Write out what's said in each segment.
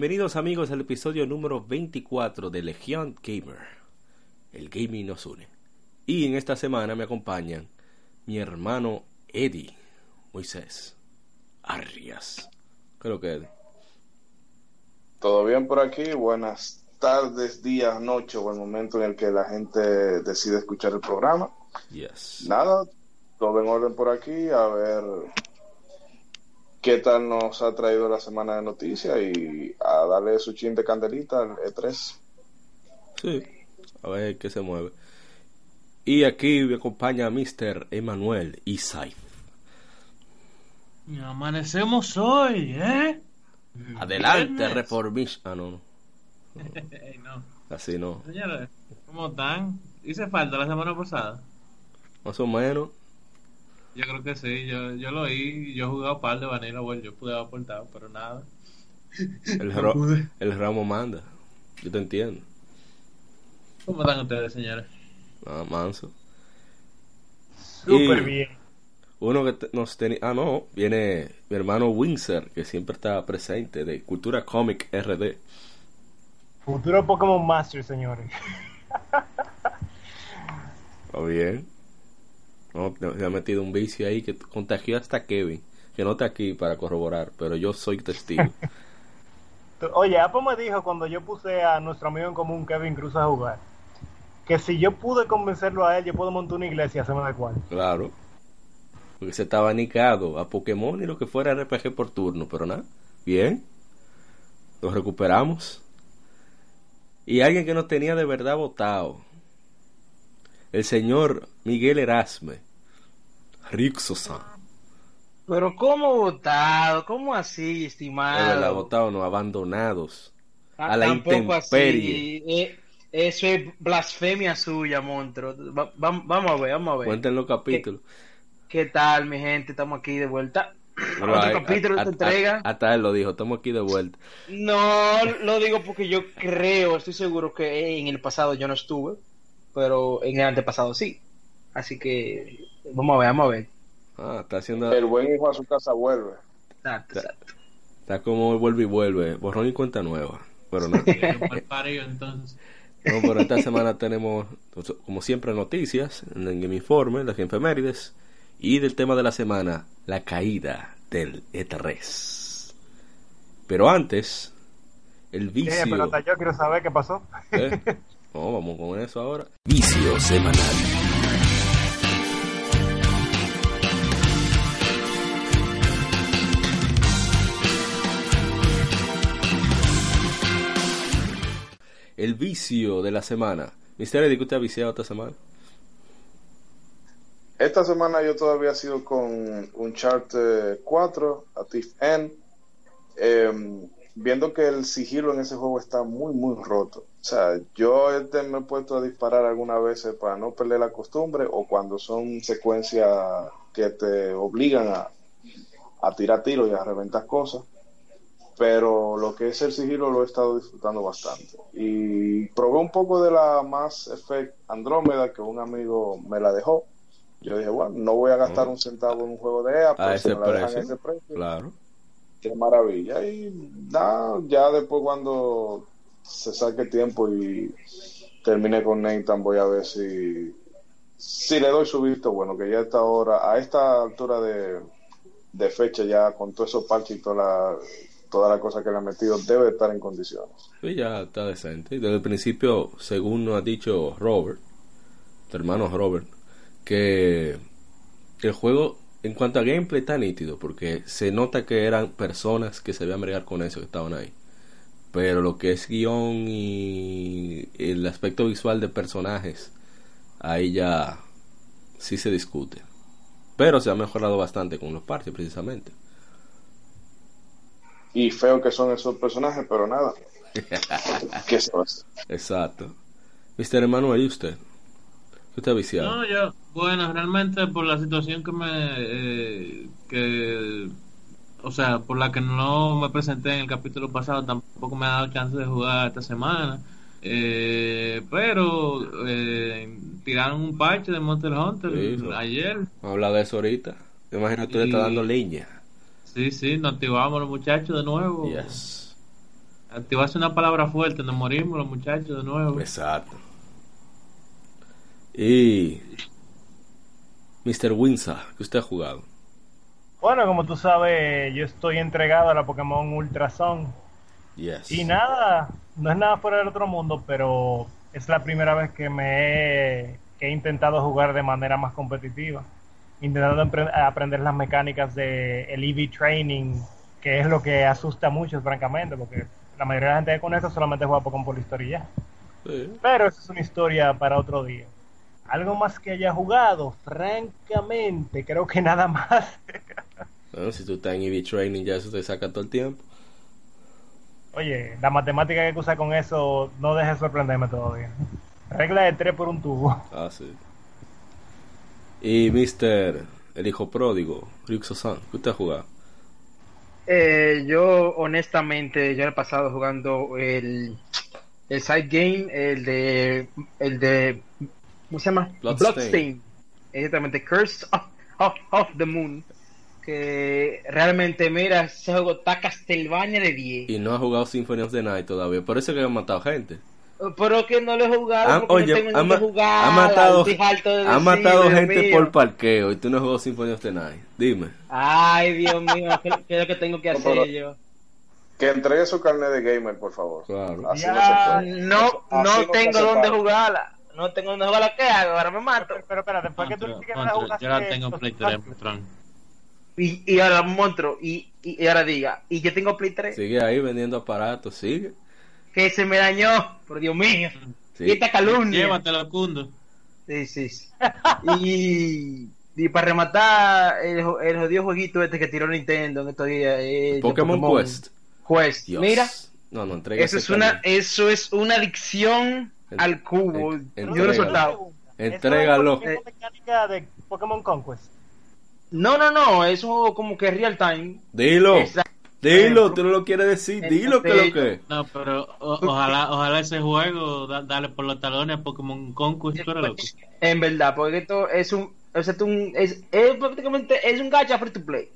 Bienvenidos amigos al episodio número 24 de Legion Gamer. El gaming nos une. Y en esta semana me acompañan mi hermano Eddie Moisés Arrias. Creo que Eddie. Todo bien por aquí, buenas tardes, días, noche o el momento en el que la gente decide escuchar el programa. Yes. Nada, todo en orden por aquí, a ver qué tal nos ha traído la semana de noticias y a darle su chin de candelita al E E3. Sí, a ver qué se mueve. Y aquí me acompaña Mr. Emanuel Isai. Amanecemos hoy, ¿eh? Adelante, reformish. Ah, no, no. No. Así no. Señores, ¿cómo están? ¿Hice falta la semana pasada? Más o menos. Yo creo que sí, yo, yo lo oí, yo he jugado un par de Vanilla World, yo pude haber aportado, pero nada. El, No ro- pude. el ramo manda. Yo te entiendo. ¿Cómo están ustedes, señores? Ah, manso. Súper bien. Uno que nos tenía. Ah, no. Viene mi hermano Windsor, que siempre está presente, de Cultura Comic RD. Futuro Pokémon Master, señores. ¿Está bien? No, se ha metido un vicio ahí que contagió hasta Kevin, que no está aquí para corroborar, pero yo soy testigo. Oye, Apo me dijo cuando yo puse a nuestro amigo en común, Kevin Cruz, a jugar, que si yo pude convencerlo a él, yo puedo montar una iglesia, se me da cuál. claro. Porque se estaba nicado a Pokémon y lo que fuera RPG por turno, pero nada. Bien. Lo recuperamos. Y alguien que nos tenía de verdad votado. El señor Miguel Erasme. Rixosan. Pero ¿cómo votado? ¿Cómo así, Es estimado? verdad, votado, no, abandonados. Ah, a la tampoco intemperie. así. Eh, eso es blasfemia suya, monstruo. Va- va- vamos a ver, vamos a ver. Cuenten los capítulos. ¿Qué tal, mi gente? Estamos aquí de vuelta. Pero Otro capítulo a- a- entrega. Hasta él lo dijo, estamos aquí de vuelta. No, lo digo porque yo creo, estoy seguro que en el pasado yo no estuve, pero en el antepasado sí. Así que vamos a ver, vamos a ver. Ah, está haciendo. El buen hijo a su casa vuelve. Exacto, exacto. Está como vuelve y vuelve. Borrón y cuenta nueva. Pero no. Entonces. No, pero esta semana tenemos, como siempre, noticias en el Game Informe, las efemérides y del tema de la semana, la caída del E3. Pero antes, el Eh, vicio. pero hasta yo quiero saber qué pasó. ¿Eh? No, vamos con eso ahora. Vicio semanal. El vicio de la semana. Mister Eddie, ¿qué usted ha viciado esta semana? Esta semana yo todavía sigo con Uncharted 4, a Thief End, eh, viendo que el sigilo en ese juego está muy, muy roto. O sea, yo este me he puesto a disparar algunas veces para no perder la costumbre o cuando son secuencias que te obligan a, a tirar tiros y a reventar cosas. Pero lo que es el sigilo lo he estado disfrutando bastante. Y probé un poco de la Mass Effect Andrómeda que un amigo me la dejó. Yo dije, bueno, no voy a gastar un centavo en un juego de EA, A pero si ese me la dejan a precio. ese precio, Claro. Qué maravilla. Y nada, ya después cuando se saque tiempo y termine con Nathan, voy a ver si, si le doy su visto bueno, que ya a esta hora, a esta altura de, de fecha, ya con todo esos parches y toda la, toda la cosa que le ha metido, debe estar en condiciones. Sí, ya está decente. Y Desde el principio, según nos ha dicho Robert, tu hermano Robert, que el juego, en cuanto a gameplay, está nítido, porque se nota que eran personas que se veían bregar con eso, que estaban ahí. Pero lo que es guion y el aspecto visual de personajes, ahí ya sí se discute. Pero se ha mejorado bastante con los parches, precisamente. Y feo que son esos personajes, pero nada. ¿Qué? Exacto. Mr. Emanuel, ¿y usted? ¿Qué está viciado? No, yo, bueno, realmente por la situación que me, eh, que, o sea, por la que no me presenté en el capítulo pasado, tampoco me ha dado chance de jugar esta semana. Eh, pero eh, tiraron un parche de Monster Hunter Sí, eso. ayer. Vamos a hablar de eso ahorita. Me imagino que tú le estás dando leña. Sí, sí, nos activamos los muchachos de nuevo. Yes. Activarse una palabra fuerte, nos morimos los muchachos de nuevo. Exacto. Y. Mr. Windsor, que usted ha jugado. Bueno, como tú sabes, yo estoy entregado a la Pokémon Ultrason. Yes. Y nada, no es nada fuera del otro mundo, pero es la primera vez que me he, que he intentado jugar de manera más competitiva. Intentando aprender las mecánicas de el EV Training, que es lo que asusta a muchos, francamente, porque la mayoría de la gente con eso solamente juega Pokémon por la historia. Sí. Pero eso es una historia para otro día. Algo más que haya jugado, francamente, creo que nada más. Bueno, si tú estás en EV Training, ya eso te saca todo el tiempo. Oye, la matemática que hay que usar con eso no deje de sorprenderme todavía. Regla de tres por un tubo. Ah, sí. Y Mr. El hijo pródigo, Ryuxo-san, que usted ha jugado. Eh, yo, honestamente, yo he pasado jugando el, el side game, el de. El de ¿Cómo se llama? Bloodstain. Exactamente, Curse of, of, of the Moon. Que realmente, mira, ese juego está Castlevania de 10. Y no ha jugado Symphony of the Night todavía. Por eso que han matado gente. Pero que no lo he jugado. Ha- porque oye, no tengo ha, jugar, ha matado, de ha matado gente mío. por parqueo y tú no has jugado Symphony of the Night. Dime. Ay, Dios mío, ¿qué, qué es lo que tengo que hacer yo? Que entregue su carnet de gamer, por favor. Claro. Así Ya, no se puede. No, Así no tengo dónde jugarla. No tengo dónde jugarla. ¿Qué hago? Ahora me mato. Pero, pero espera, después que tú siquiera contra- jugaste yo la tengo Play 3, Ultrason, Tron. Y, y ahora monstruo. Y, y, y ahora diga. Y yo tengo Play 3. Sigue ahí vendiendo aparatos, sigue. Que se me dañó. Por Dios mío. Sí. Y esta calumnia. Llévatelo, Cundo. Sí, sí. sí. y, y para rematar, el, el jodido jueguito este que tiró Nintendo en estos días. eh, Pokémon, Quest. Quest. Dios. Mira. No, no, Eso es, una, eso es una adicción Al cubo. Yo he entrega. soltado. Eso Entrégalo. es la misma mecánica de Pokémon Conquest. No, no, no. Es un juego como que real time. Dilo. Exacto. Dilo, tú no lo quieres decir. Dilo que lo que. No, pero o- ojalá, ojalá ese juego da- dale por los talones a Pokémon Conquest, loco. En verdad, porque esto es un. O sea, un- es, es prácticamente es un gacha free to play.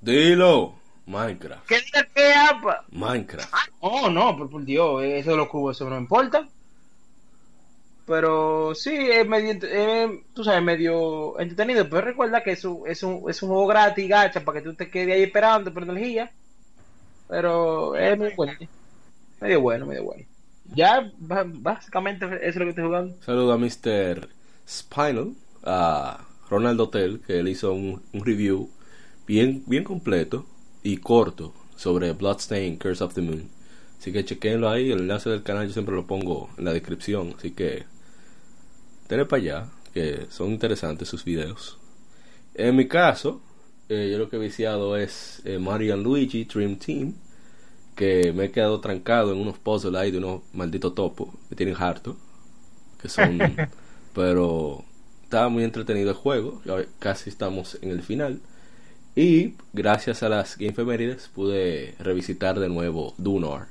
Dilo. Minecraft. ¿Qué diga que apa? Minecraft. Oh, no, por, por Dios, eso de los cubos, eso no importa. Pero sí, es medio, eh, tú sabes, medio entretenido. Pero recuerda que es un, es un, es un juego gratis, gacha, para que tú te quedes ahí esperando por energía. Pero es muy bueno. Medio bueno, medio bueno. Ya, básicamente eso es lo que estoy jugando. Saludo a Mr. Spinal, a Ronald Hotel, que él hizo un, un review bien, bien completo y corto sobre Bloodstain Curse of the Moon. Así que chequenlo ahí, el enlace del canal yo siempre lo pongo en la descripción. Así que para allá, que son interesantes sus videos. En mi caso, eh, yo lo que he viciado es eh, Mario Luigi Dream Team, que me he quedado trancado en unos puzzles ahí de unos malditos topos, me tienen harto, que son... pero estaba muy entretenido el juego, casi estamos en el final. Y gracias a las Game pude revisitar de nuevo Dunar,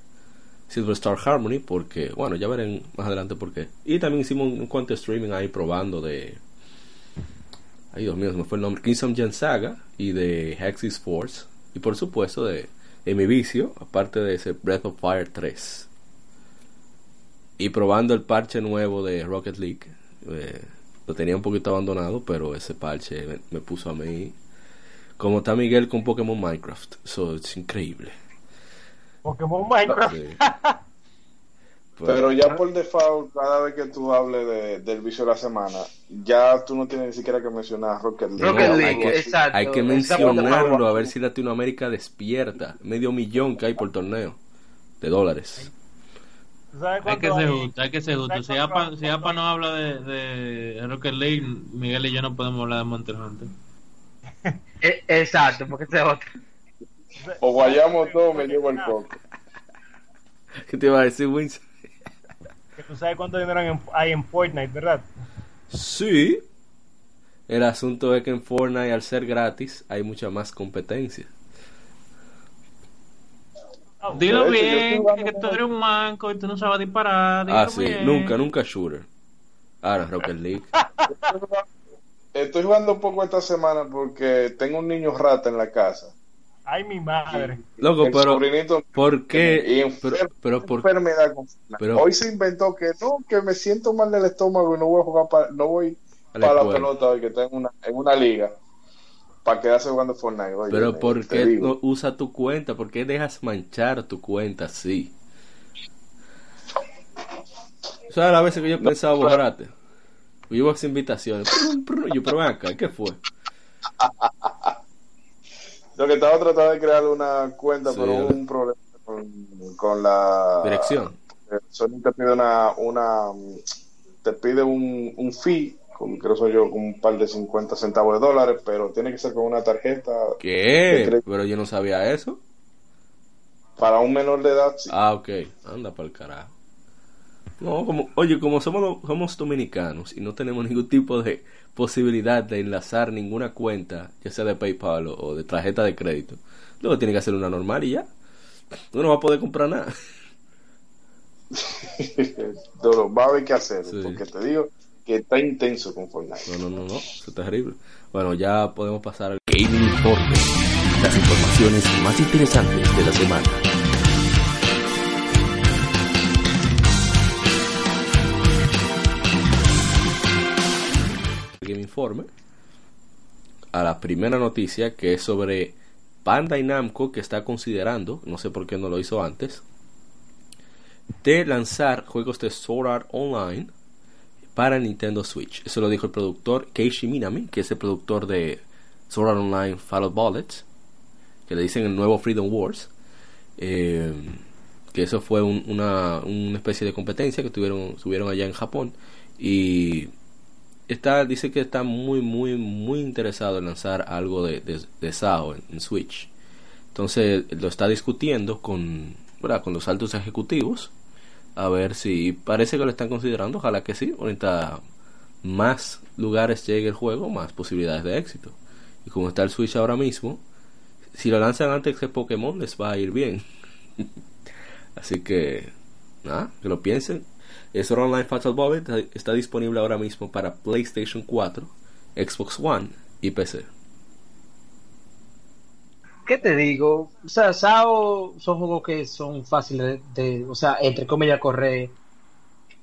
Silver Star Harmony, porque, bueno, ya verán más adelante por qué. Y también hicimos un, un cuanto streaming ahí probando de. Ay, Dios mío, me fue el nombre. Kingdom Gen Saga y de Hexis Force. Y por supuesto de, de mi vicio, aparte de ese Breath of Fire 3. Y probando el parche nuevo de Rocket League. Eh, lo tenía un poquito abandonado, pero ese parche me, me puso a mí. Como está Miguel con Pokémon Minecraft. Eso es increíble. Pokémon Minecraft. Sí. Pero ya por default, cada vez que tú hables de- del vicio de la semana, ya tú no tienes ni siquiera que mencionar Rocket League. Rocket No, League, hay que- exacto. Hay que mencionarlo a ver si Latinoamérica despierta. Medio millón que hay por torneo de dólares. ¿Tú sabes Hay que ser hay? justo, hay que ser justo. Si Apa, si Apa no habla de, de Rocket League, Miguel y yo no podemos hablar de Monster Hunter. Eh, Exacto, porque ese es otro. O vayamos todos, me llevo el coco. ¿Qué te iba a decir, Winston? Que tú sabes cuánto dinero hay en, Fortnite, ¿verdad? Sí. El asunto es que en Fortnite, al ser gratis, hay mucha más competencia. Oh, Dilo hecho, bien, que, tú eres un manco y tú no sabes disparar. Ah, sí. bien. Nunca, nunca shooter. Ahora, Rocket League. Estoy jugando un poco esta semana porque tengo un niño rata en la casa. Ay, mi madre. Loco, El pero sobrinito ¿por qué? enfer- Pero, pero por enfermedad con- Pero- Hoy se inventó que no, que me siento mal del estómago y no voy a jugar para, no voy A la para la pelota hoy que estoy en una, en una liga para quedarse jugando Fortnite. Oye, Pero me- ¿por qué no usa tu cuenta? ¿Por qué dejas manchar tu cuenta así? ¿Sabes las veces que yo No, pensaba claro. borrarte? Yo iba a hacer invitaciones. Yo, pero ven acá, ¿qué fue? Lo que estaba tratando de crear una cuenta, Sí. pero hubo un problema con, con la Dirección. Eh, Sony te pide una, una te pide un, un fee, con, creo soy yo, con un par de 50 centavos de dólares, pero tiene que ser con una tarjeta ¿Qué? Pero yo no sabía eso. para un menor de edad. sí. Ah, ok. Anda para el carajo. No, como, oye, como somos, somos dominicanos y no tenemos ningún tipo de posibilidad de enlazar ninguna cuenta, ya sea de PayPal o, o de tarjeta de crédito, luego tiene que hacer una normal y ya. Uno no va a poder comprar nada. Va a haber que hacer, Sí. porque te digo que está intenso con Fortnite. No, no, no, no. Eso es terrible. Bueno, ya podemos pasar al Gaming Informe. Las informaciones más interesantes de la semana. Informe. A la primera noticia que es sobre Bandai Namco que está considerando, no sé por qué no lo hizo antes, de lanzar juegos de Sword Art Online para Nintendo Switch. Eso lo dijo el productor Keishi Minami, que es el productor de Sword Art Online Fall of Bullets, que le dicen el nuevo Freedom Wars. Eh, que eso fue un- una, una especie de competencia que tuvieron, tuvieron allá en Japón. Y está, dice que está muy, muy, muy interesado en lanzar algo de, de, de SAO en, Switch. Entonces lo está discutiendo con, con los altos ejecutivos. A ver si parece que lo están considerando. Ojalá que sí. Ahorita más lugares llegue el juego, más posibilidades de éxito. Y como está el Switch ahora mismo, si lo lanzan antes que Pokémon, les va a ir bien. Así que, nada, que lo piensen. Eso Online Fatal Bob está, disponible ahora mismo para PlayStation 4, Xbox One y PC. ¿Qué te digo? O sea, SAO son juegos que son fáciles de, o sea, entre comillas, correr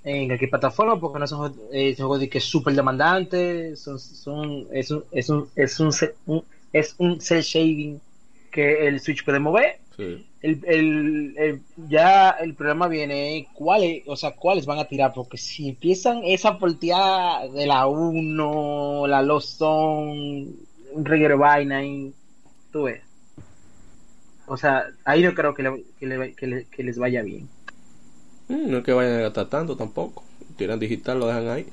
en cualquier plataforma porque no eh, son juegos de que súper demandantes, son, son, es un, es un, es un, ce- un- es un cel shading que el Switch puede mover. Sí. El, el, el- ya el problema viene cuáles, o sea, cuáles van a tirar, porque si empiezan esa volteada de la 1, la Lost Zone, un reguero vaina y tú ves. O sea, ahí no creo que, le- que, le- que le- que les vaya bien. Mm, no es que vayan a gastar tanto tampoco. Tiran digital, lo dejan ahí.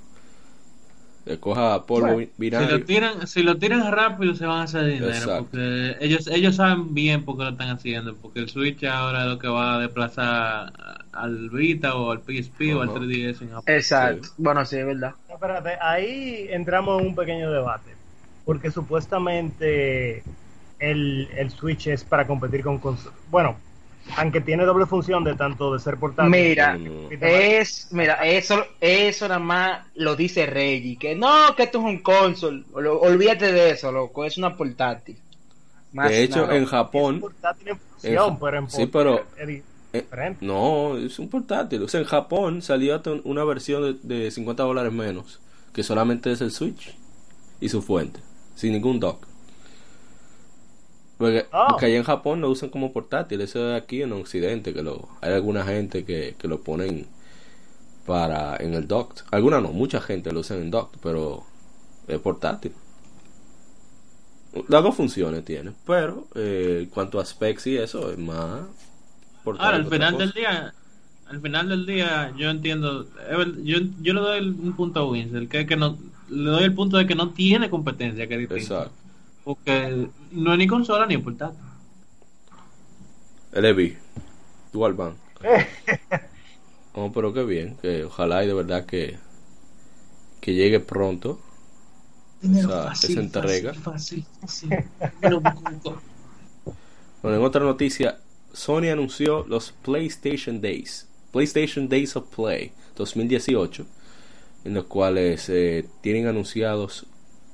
Le coja polvo Bueno, Si lo tiran, si lo tiran rápido se van a hacer dinero Exacto. porque ellos ellos saben bien por qué lo están haciendo porque el Switch ahora es lo que va a desplazar al Vita o al PSP o al Ajá. 3DS en Japón. Exacto. Sí. Bueno, sí, es verdad. No, espérate, ahí entramos en un pequeño debate. Porque supuestamente el, el Switch es para competir con Bueno, aunque tiene doble función de tanto de ser portátil. Mira, es, mira, eso, eso nada más lo dice Reggie, que no, que esto es un console, Ol- olvídate de eso, loco, es una portátil. Más De hecho, nada. en es Japón, portátil en en función, Ja- pero en sí, pero- es eh, no, es un portátil. O sea, en Japón salió hasta una versión de, de 50 dólares menos, que solamente es el Switch y su fuente, sin ningún dock. Porque, Ah. porque allá en Japón lo usan como portátil, eso es aquí en Occidente, que lo hay alguna gente que, que lo ponen para en el dock. Alguna no, mucha gente lo usa en dock, pero es portátil. Las dos funciones tiene, pero eh, en cuanto a specs y eso es más portátil. Ahora, al que final del día, al final del día, yo entiendo, yo, yo le doy el- un punto a Winsel, que es que no, le doy el punto de que no tiene competencia, que es. Exacto. Porque no es ni consola ni portátil. LB, Dual Band. Oh, pero qué bien, que ojalá y de verdad que, que llegue pronto. Dinero sea, fácil, esa entrega. Fácil. Bueno, en otra noticia, Sony anunció los PlayStation Days, PlayStation Days of Play 2018, en los cuales eh, tienen anunciados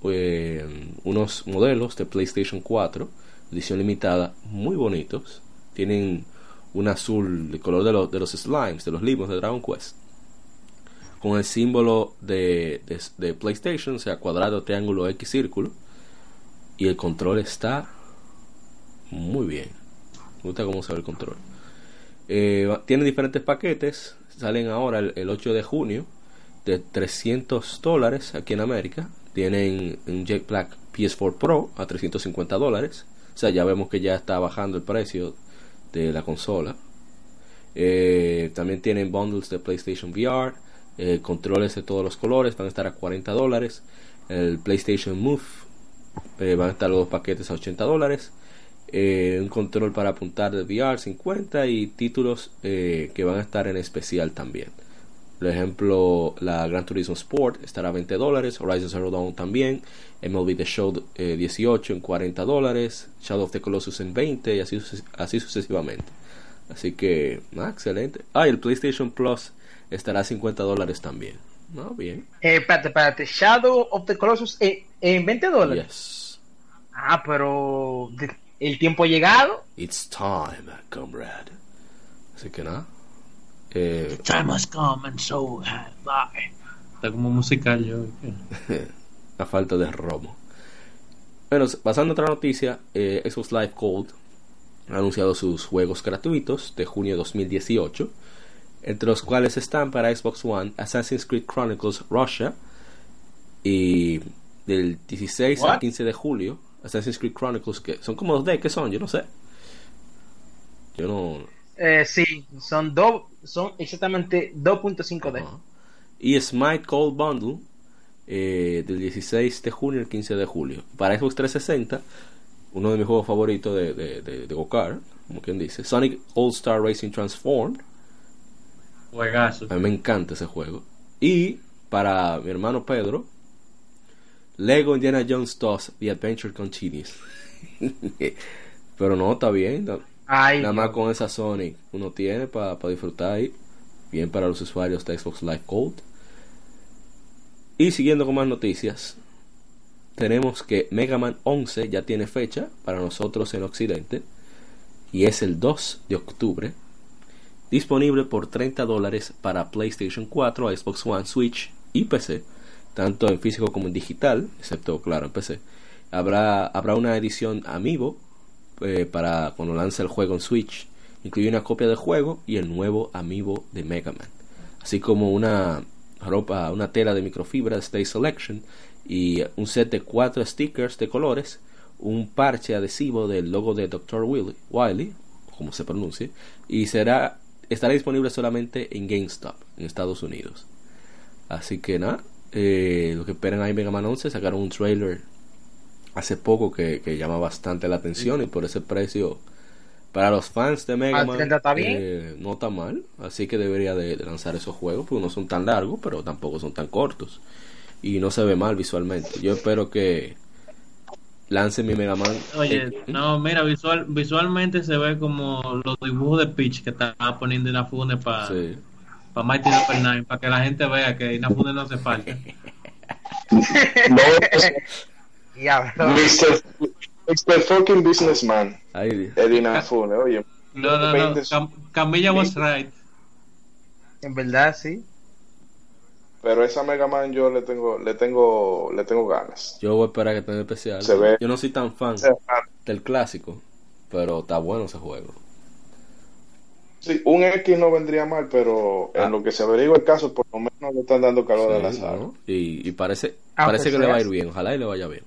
eh, unos modelos de PlayStation 4, edición limitada, muy bonitos. Tienen un azul, el color de, los de los slimes, de los limos de Dragon Quest, con el símbolo de, de, PlayStation, o sea, cuadrado, triángulo, X, círculo, y el control está muy bien. Me gusta cómo se ve el control. Eh, tienen diferentes paquetes. Salen ahora el, el 8 de junio de 300 dólares aquí en América. Tienen un Jet Black PS4 Pro a 350 dólares. O sea, ya vemos que ya está bajando el precio de la consola. Eh, también tienen bundles de PlayStation VR. eh, controles de todos los colores van a estar a 40 dólares. El PlayStation Move eh, van a estar los dos paquetes a 80 dólares. Un control para apuntar de VR 50 y títulos que van a estar en especial también. Por ejemplo, la Gran Turismo Sport estará a 20 dólares, Horizon Zero Dawn también, MLB The Show eh, 18 en 40 dólares, Shadow of the Colossus en 20 y así, así sucesivamente. Así que, ah, excelente. Ah, y el PlayStation Plus estará a 50 dólares también. No, bien. Eh, espérate, espérate. Shadow of the Colossus en, en 20 dólares. Yes. Ah, pero el tiempo ha llegado. It's time, comrade. Así que nada. Eh, Time has come and so have I. Está como musical yo. a falta de romo. Bueno, pasando a otra noticia, eh, Xbox Live Gold ha anunciado sus juegos gratuitos de junio 2018, entre los cuales están para Xbox One Assassin's Creed Chronicles Russia y del 16 al What? 15 de julio Assassin's Creed Chronicles que son como dos D, ¿qué son? Yo no sé. Yo no. Eh, sí, son dos, son exactamente 2.5D. Ajá. Y Smite Cold Bundle eh, del 16 de junio al 15 de julio. Para Xbox 360, uno de mis juegos favoritos de, de, de, de Go-Kart, como quien dice, Sonic All Star Racing Transformed. Juegazo. A mí me encanta ese juego. Y para mi hermano Pedro, Lego Indiana Jones 2 The Adventure Continues. Pero no, está bien. Nada más con esa Sonic uno tiene para disfrutar ahí. Bien para los usuarios de Xbox Live Gold. Y siguiendo con más noticias, tenemos que Mega Man 11 ya tiene fecha para nosotros en Occidente. Y es el 2 de octubre. Disponible por 30 dólares para PlayStation 4, Xbox One, Switch y PC. Tanto en físico como en digital, excepto claro en PC. Habrá, habrá una edición Amiibo eh, para cuando lance el juego en Switch. Incluye una copia del juego y el nuevo amiibo de Mega Man. Así como una ropa, una tela de microfibra de Stay Selection y un set de cuatro stickers de colores, un parche adhesivo del logo de Dr. Willy, Wiley, como se pronuncie, y será estará disponible solamente en GameStop en Estados Unidos. Así que nada, eh, lo que esperan ahí Mega Man 11 sacaron un trailer hace poco que, que llama bastante la atención y por ese precio para los fans de Mega Man 30 está bien. eh, no está mal así que debería de, de lanzar esos juegos porque no son tan largos pero tampoco son tan cortos y no se ve mal visualmente yo espero que lance mi Mega Man Oye, eh, no, mira, visual, visualmente se ve como los dibujos de Peach que estaba poniendo Inafune para sí. pa Mighty Number 9, para que la gente vea que Inafune no hace falta. No, Mr. Mr. fucking businessman, Ahí, Eddie Nafune, oye. No, no, no, 20 Cam- Camilla was right. en verdad sí. Pero esa Mega Man yo le tengo, le tengo, le tengo ganas. yo voy a esperar que tenga especial Se ve. yo no soy tan fan del clásico pero está bueno ese juego sí, un X no vendría mal, pero Ah. en lo que se averigua el caso, por lo menos le están dando calor a la Sí, sala. ¿no? y, y parece, Aunque parece que le va a ir bien, ojalá y le vaya bien.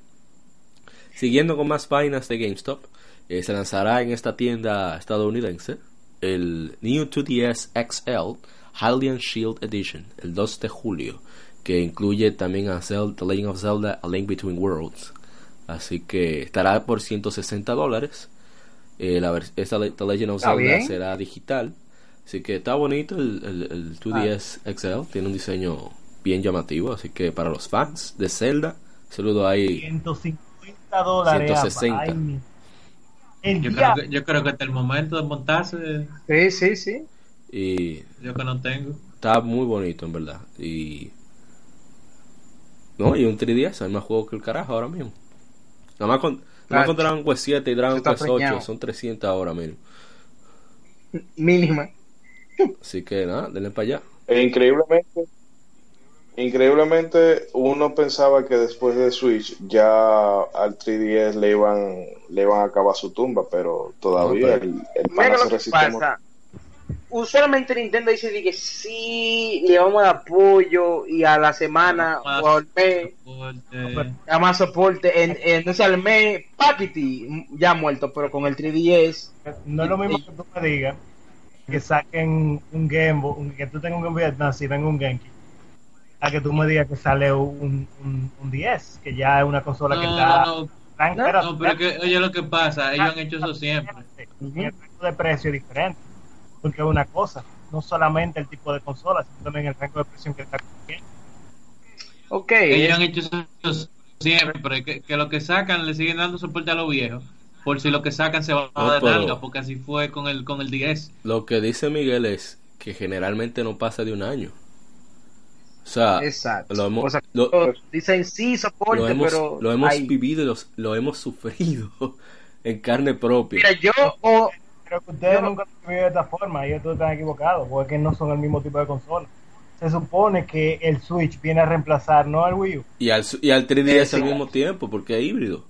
Siguiendo con más vainas de GameStop, eh, se lanzará en esta tienda estadounidense el New 2DS XL Hylian Shield Edition el 2 de julio, que incluye también a Zelda, The Legend of Zelda A Link Between Worlds. Así que estará por 160 dólares. Eh, la esta The Legend of Zelda bien. será digital. Así que está bonito el, el, el 2DS XL, tiene un diseño bien llamativo, así que para los fans de Zelda, saludo ahí 150 dólares. 160. Ay, Yo creo, que, yo creo que hasta el momento de montarse, Sí, sí, sí. y yo que no tengo. está muy bonito en verdad. Y no, y un 3DS, hay más juegos que el carajo ahora mismo. Nada más con, nada más con Dragon Quest 7 y Dragon Quest 8 preñado. son 300 ahora mismo. Mínima. Así que nada, denle para allá. E increíblemente, increíblemente uno pensaba que después de Switch ya al 3DS le iban, le iban a acabar su tumba, pero todavía el, el pana se resiste. Usualmente Nintendo dice de que sí, le vamos a dar apoyo y a la semana Más o al mes, soporte. a más soporte. En, en- entonces al mes, Paquiti ya muerto, pero con el 3DS. No es lo mismo que tú me digas que saquen un Game Boy, un- que tú tengas un Game Boy Advance y venga un GameCube. A que tú me digas que sale un, un, un 10, que ya es una consola que No, está no, no, tan no, no, pero que, oye lo que pasa, ellos han hecho eso siempre. Y el rango de precio es diferente. Porque es una cosa, no solamente el tipo de consola, sino también el rango de precio que está cogiendo. Ok. Ellos han hecho eso siempre, que, que lo que sacan le siguen dando soporte a los viejos. Por si lo que sacan se va No, a dar pero- nalga, porque así fue con el con el 10. Lo que dice Miguel es que generalmente no pasa de un año. O sea, Exacto. lo hemos, O sea, lo- dicen sí, soporte, lo hemos, pero. lo hemos vivido y los- lo hemos sufrido en carne propia. Mira, yo. o- Creo que ustedes Yo- nunca han vivido de esta forma, ellos todos están equivocados, porque no son el mismo tipo de consola. Se supone que el Switch viene a reemplazar no al Wii U. Y al, y al 3DS Eh, al sí. mismo tiempo, porque es híbrido.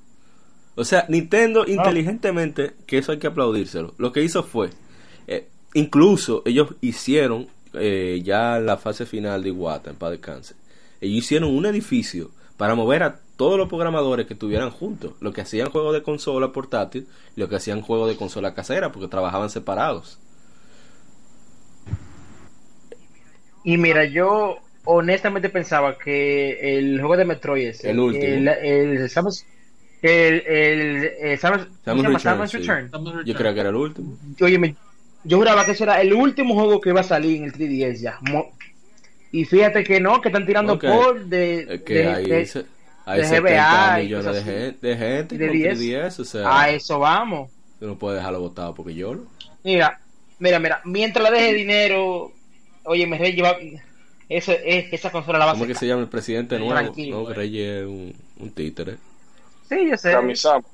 O sea, Nintendo inteligentemente, que eso hay que aplaudírselo, lo que hizo fue, eh, incluso ellos hicieron, eh, ya en la fase final de Iwata, en paz descanse, ellos hicieron un edificio para mover a todos los programadores que estuvieran juntos, los que hacían juegos de consola portátil y los que hacían juegos de consola casera, porque trabajaban separados. Y mira, yo honestamente pensaba que el juego de Metroid ese, El último. el, el Samus, el, el, el Samus, ¿cómo Samus se llama? Return, Samus sí. Return. Estamos Yo creo que era el último. Oye, me- yo juraba que ese era el último juego que iba a salir en el 3DS ya. Mo- Y fíjate que no, que están tirando Ok. por de, Es que de- ahí de- se- hay de 70 GBA y millones cosas de de gente de con 10. 3DS, o sea, a eso vamos. tú no puedes dejarlo botado porque yo no. Mira, mira, mira, mientras la deje dinero, oye, me lleva eso es esa consola la va a ¿Cómo que se llama el presidente nuevo? Tranquilo. No, que Reyes es un, un títere. Sí, yo sé. Kamisama.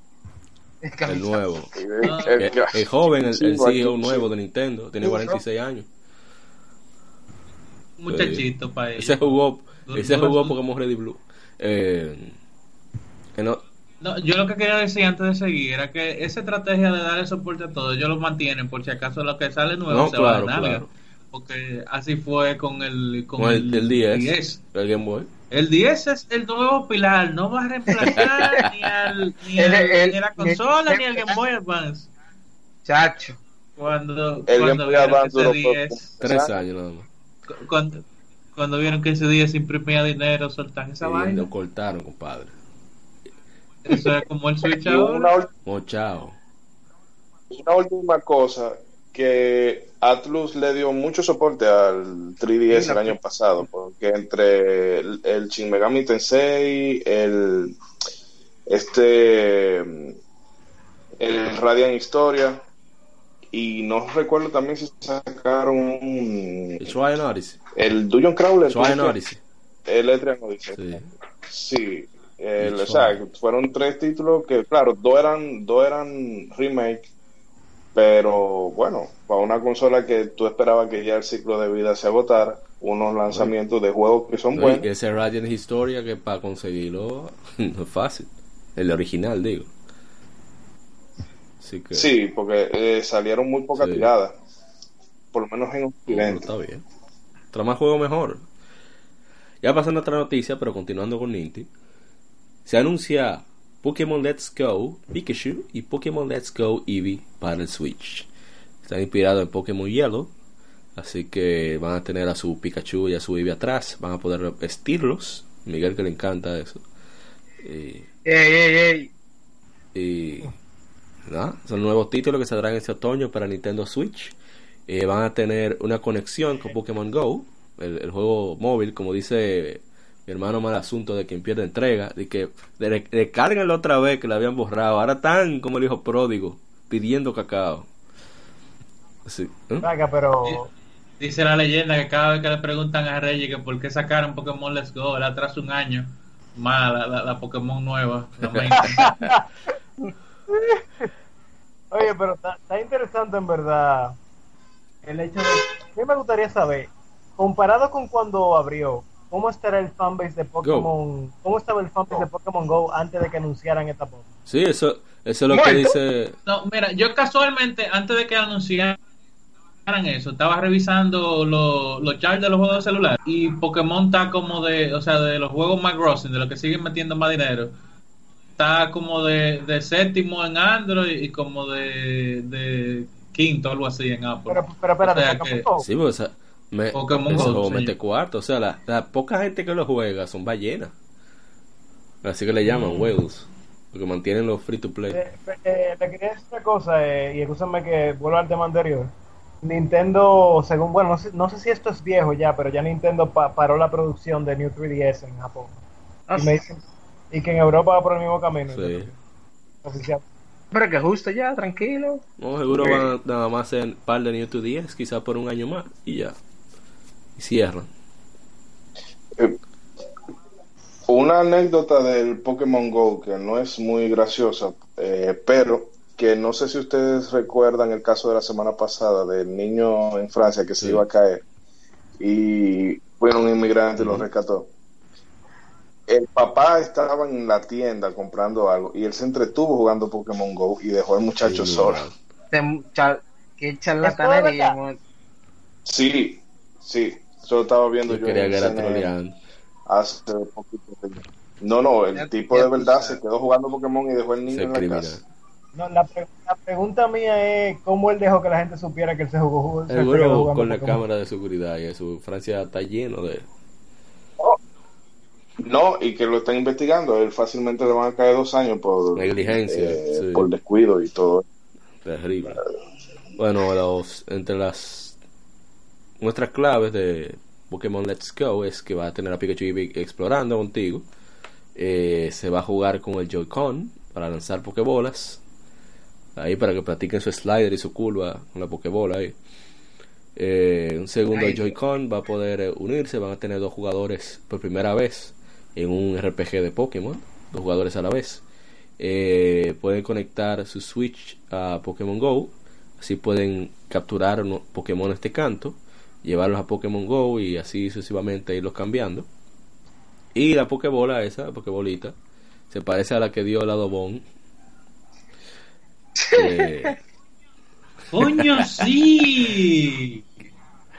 El nuevo. Ah. El- El, el joven, el, Sí, el CEO nuevo sí. de Nintendo. Tiene Sí, 46 años. muchachito para ellos. Ese jugó, ese jugó Pokémon Red y Blue. Eh, que no, No, yo lo que quería decir antes de seguir era que esa estrategia de darle soporte a todo, ellos lo mantienen por si acaso lo que sale nuevo No, se claro, va a dar claro. Porque así fue con el con, con el, el 10, 10. el Game Boy. El 10 es el nuevo pilar, no va a reemplazar ni, al, ni, El- al- el- ni a la consola el- ni al Game Boy Advance. Chacho. Cuando, El cuando Game Boy vieron que Advance ese duró 10, Tres años nada más. cu- cuando, cuando vieron que ese 10 imprimía dinero, soltan esa Y vaina. lo cortaron, compadre. Eso es como el Switch una, ahora. ul- Mochao. una última cosa que Atlus le dio mucho soporte al 3DS el año pasado, porque entre el, el Shin Megami Tensei, el este el Radiant Historia y no recuerdo también si sacaron un- El Dungeon Crawler, el Etrian Odyssey. Sí. Sí, el- o sea, fueron tres títulos que, claro, dos eran, dos eran remake, pero bueno, para una consola que tú esperabas que ya el ciclo de vida se agotara, unos lanzamientos de juegos que son y buenos. ese Radiant Historia que para conseguirlo no es fácil. El original, digo. Así que. Sí, porque eh, salieron muy pocas Sí. tiradas, por lo menos en no, Occidente. está bien. Más juego mejor. Ya pasando a otra noticia, pero continuando con Ninty. Se anuncia Pokémon Let's Go Pikachu y Pokémon Let's Go Eevee para el Switch. Están inspirados en Pokémon Yellow. Así que van a tener a su Pikachu y a su Eevee atrás. Van a poder vestirlos. Miguel que le encanta eso. Y, Ey, ey, ey. y nada, son nuevos títulos que saldrán este otoño para Nintendo Switch. eh, van a tener una conexión con Pokémon Go, el, el juego móvil, como dice mi hermano mal asunto de quien pierde entrega, de que descarguenlo otra vez que la habían borrado, ahora están como el hijo pródigo, pidiendo cacao. Sí. ¿eh? Pero Dice la leyenda que cada vez que le preguntan a Reggie que por qué sacaron Pokémon Let's Go, él atrás un año más la, la- la Pokémon nueva. Oye, pero está, está interesante en verdad el hecho de... A mí me gustaría saber, comparado con cuando abrió, ¿cómo estará el fanbase de Pokémon? ¿Cómo estaba el fanbase de Pokémon Go antes de que anunciaran esta Pokémon? Sí, eso, eso es lo que dice. No, mira, yo casualmente, antes de que anunciaran eso, estaba revisando lo- los charts de los juegos de celular y Pokémon está como de, o sea, de los juegos más grossing, de los que siguen metiendo más dinero, está como de, de séptimo en Android y como de, de quinto, algo así en Apple. Pero, pero espérate, O sea que-. Sí, sea, me, Pokémon ese Go, juego sí. mete cuarto. O sea, la, la poca gente que lo juega son ballenas. Así que le llaman Mm. whales. Porque mantienen los free to play. Eh, eh, le quería decir una cosa, eh, y escúchame que vuelvo al tema anterior. Nintendo, según, bueno, no sé, no sé si esto es viejo ya, pero ya Nintendo pa- paró la producción de New 3DS en Japón. Ah, Y, me dicen, y que en Europa va por el mismo camino. Sí. Oficial. Pero que justo ya, tranquilo. No, seguro Ok. van a nada más hacer un par de New to 10, quizás por un año más. Y ya. Y cierran. Eh, Una anécdota del Pokémon Go que no es muy graciosa, eh, pero que no sé si ustedes recuerdan el caso de la semana pasada del niño en Francia que se iba a caer y bueno, un inmigrante lo Ujú. rescató. El papá estaba en la tienda comprando algo y él se entretuvo jugando Pokémon Go y dejó al muchacho Sí, solo. Te- char- Qué ¿Eso charlatanería. Sí, sí, eso lo estaba viendo Yo yo quería en que era CNN. troleando. hace poquito. No, no, el Ya- tipo ya de verdad se quedó jugando Pokémon y dejó al niño Ser en la criminal. casa. No, la, pre- la pregunta mía es cómo él dejó que la gente supiera que él se jugó se Seguro jugando con la Pokémon? cámara de seguridad y eso. Francia está lleno de. No, y que lo están investigando. A él fácilmente le van a caer dos años por Negligencia, eh, sí. por descuido y todo. Terrible. Bueno, los, entre las nuestras claves de Pokémon Let's Go es que va a tener a Pikachu y explorando contigo. Eh, se va a jugar con el Joy-Con para lanzar Pokébolas. Ahí para que practiquen su slider y su curva con la Pokébola ahí. Eh, un segundo. Joy-Con va a poder unirse. Van a tener dos jugadores por primera vez en un RPG de Pokémon. Dos jugadores a la vez. Eh, pueden conectar su Switch a Pokémon Go. Así pueden capturar Pokémon este canto, llevarlos a Pokémon Go y así sucesivamente irlos cambiando. Y la Pokébola esa, la Pokébolita, se parece a la que dio el Adobón. Eh, ¡Coño, sí!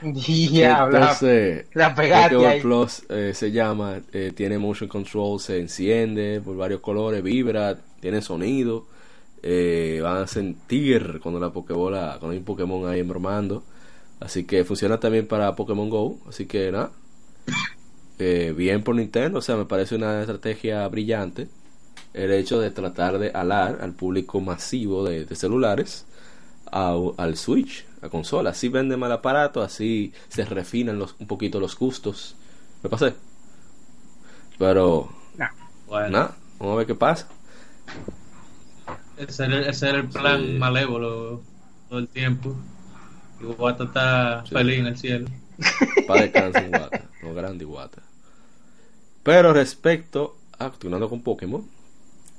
Diablo. entonces, La ahí. Plus eh, se llama, eh, tiene motion control, se enciende por varios colores, vibra, tiene sonido. eh, van a sentir cuando la Pokébola, cuando hay un Pokémon ahí embromando. Así que funciona también para Pokémon Go. Así que nada, eh, bien por Nintendo. O sea, me parece una estrategia brillante. El hecho de tratar de alar al público masivo de, de celulares a- al Switch, a consola. Así vende mal aparato, así se refinan los, un poquito los gustos. Me pasé. Pero, Bueno, nada, vamos a ver qué pasa. ese era, ese era el plan Sí. malévolo todo el tiempo. Y Guata está Sí. feliz en el cielo. Para descansar Guata, no grande Guata. Pero respecto a, continuando con Pokémon,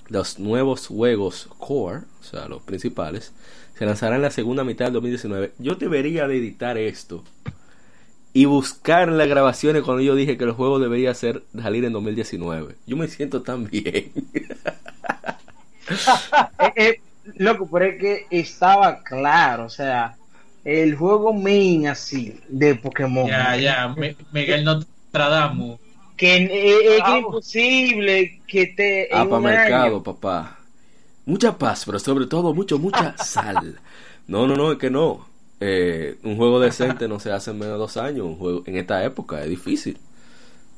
los nuevos juegos core, o sea, los principales, se lanzarán en la segunda mitad del 2019. Yo debería de editar esto y buscar las grabaciones cuando yo dije que el juego debería ser salir en 2019. Yo me siento tan bien. Eh, eh, loco, pero es que estaba claro, o sea, el juego main así de Pokémon. Ya, ya, Mi- Miguel Nostradamus. Que eh, es que es imposible que te Ah, para un mercado, año- papá. Mucha paz, pero sobre todo mucho, mucha sal. No, no, no, es que no. Eh, un juego decente no se hace en menos de dos años. Un juego en esta época es difícil.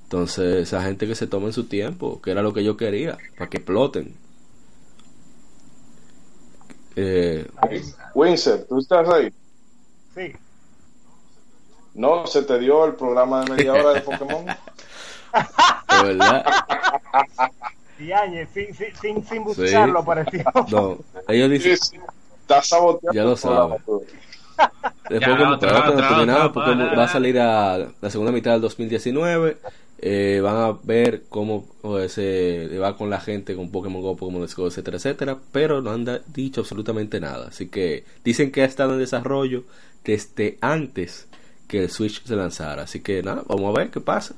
Entonces, esa gente que se tomen su tiempo, que era lo que yo quería, para que exploten. Eh, Winsor, ¿tú estás ahí? Sí. No, se te dio el programa de media hora de Pokémon. De verdad. Sin, sin, sin, sin buscarlo, apareció. No, ellos dicen, Sí, sí, Está saboteando. Ya lo el programa, sabe. tú. después Ya, como otra, terminado, va a salir a la segunda mitad del 2019. Eh, van a ver cómo se va con la gente con Pokémon Go, Pokémon Let's Go, etcétera, etcétera, pero no han dicho absolutamente nada. Así que dicen que ha estado en desarrollo desde antes que el Switch se lanzara. Así que nada, vamos a ver qué pasa.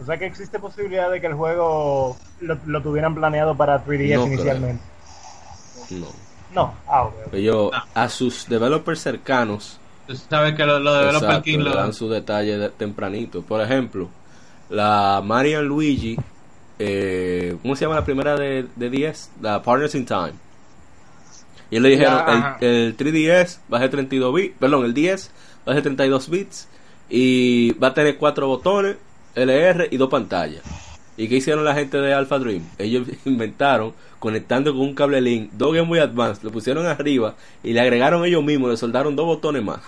O sea que existe posibilidad de que el juego lo, lo tuvieran planeado para 3DS No creo. inicialmente. No. No, ah. Ellos, No. a sus developers cercanos, Tú sabes que lo, lo de Developer Exacto, King le lo- dan sus detalles de- tempranito. Por ejemplo, la Marian Luigi, eh, ¿cómo se llama la primera de, de 10? La Partners in Time. Y le dijeron, Ya, el, el 3DS va a ser 32 bits, perdón, el 10 va a ser 32 bits y va a tener cuatro botones, LR y dos pantallas. ¿Y qué hicieron la gente de Alpha Dream? Ellos inventaron conectando con un cable link dos Game Boy Advance, lo pusieron arriba y le agregaron ellos mismos, le soldaron dos botones más.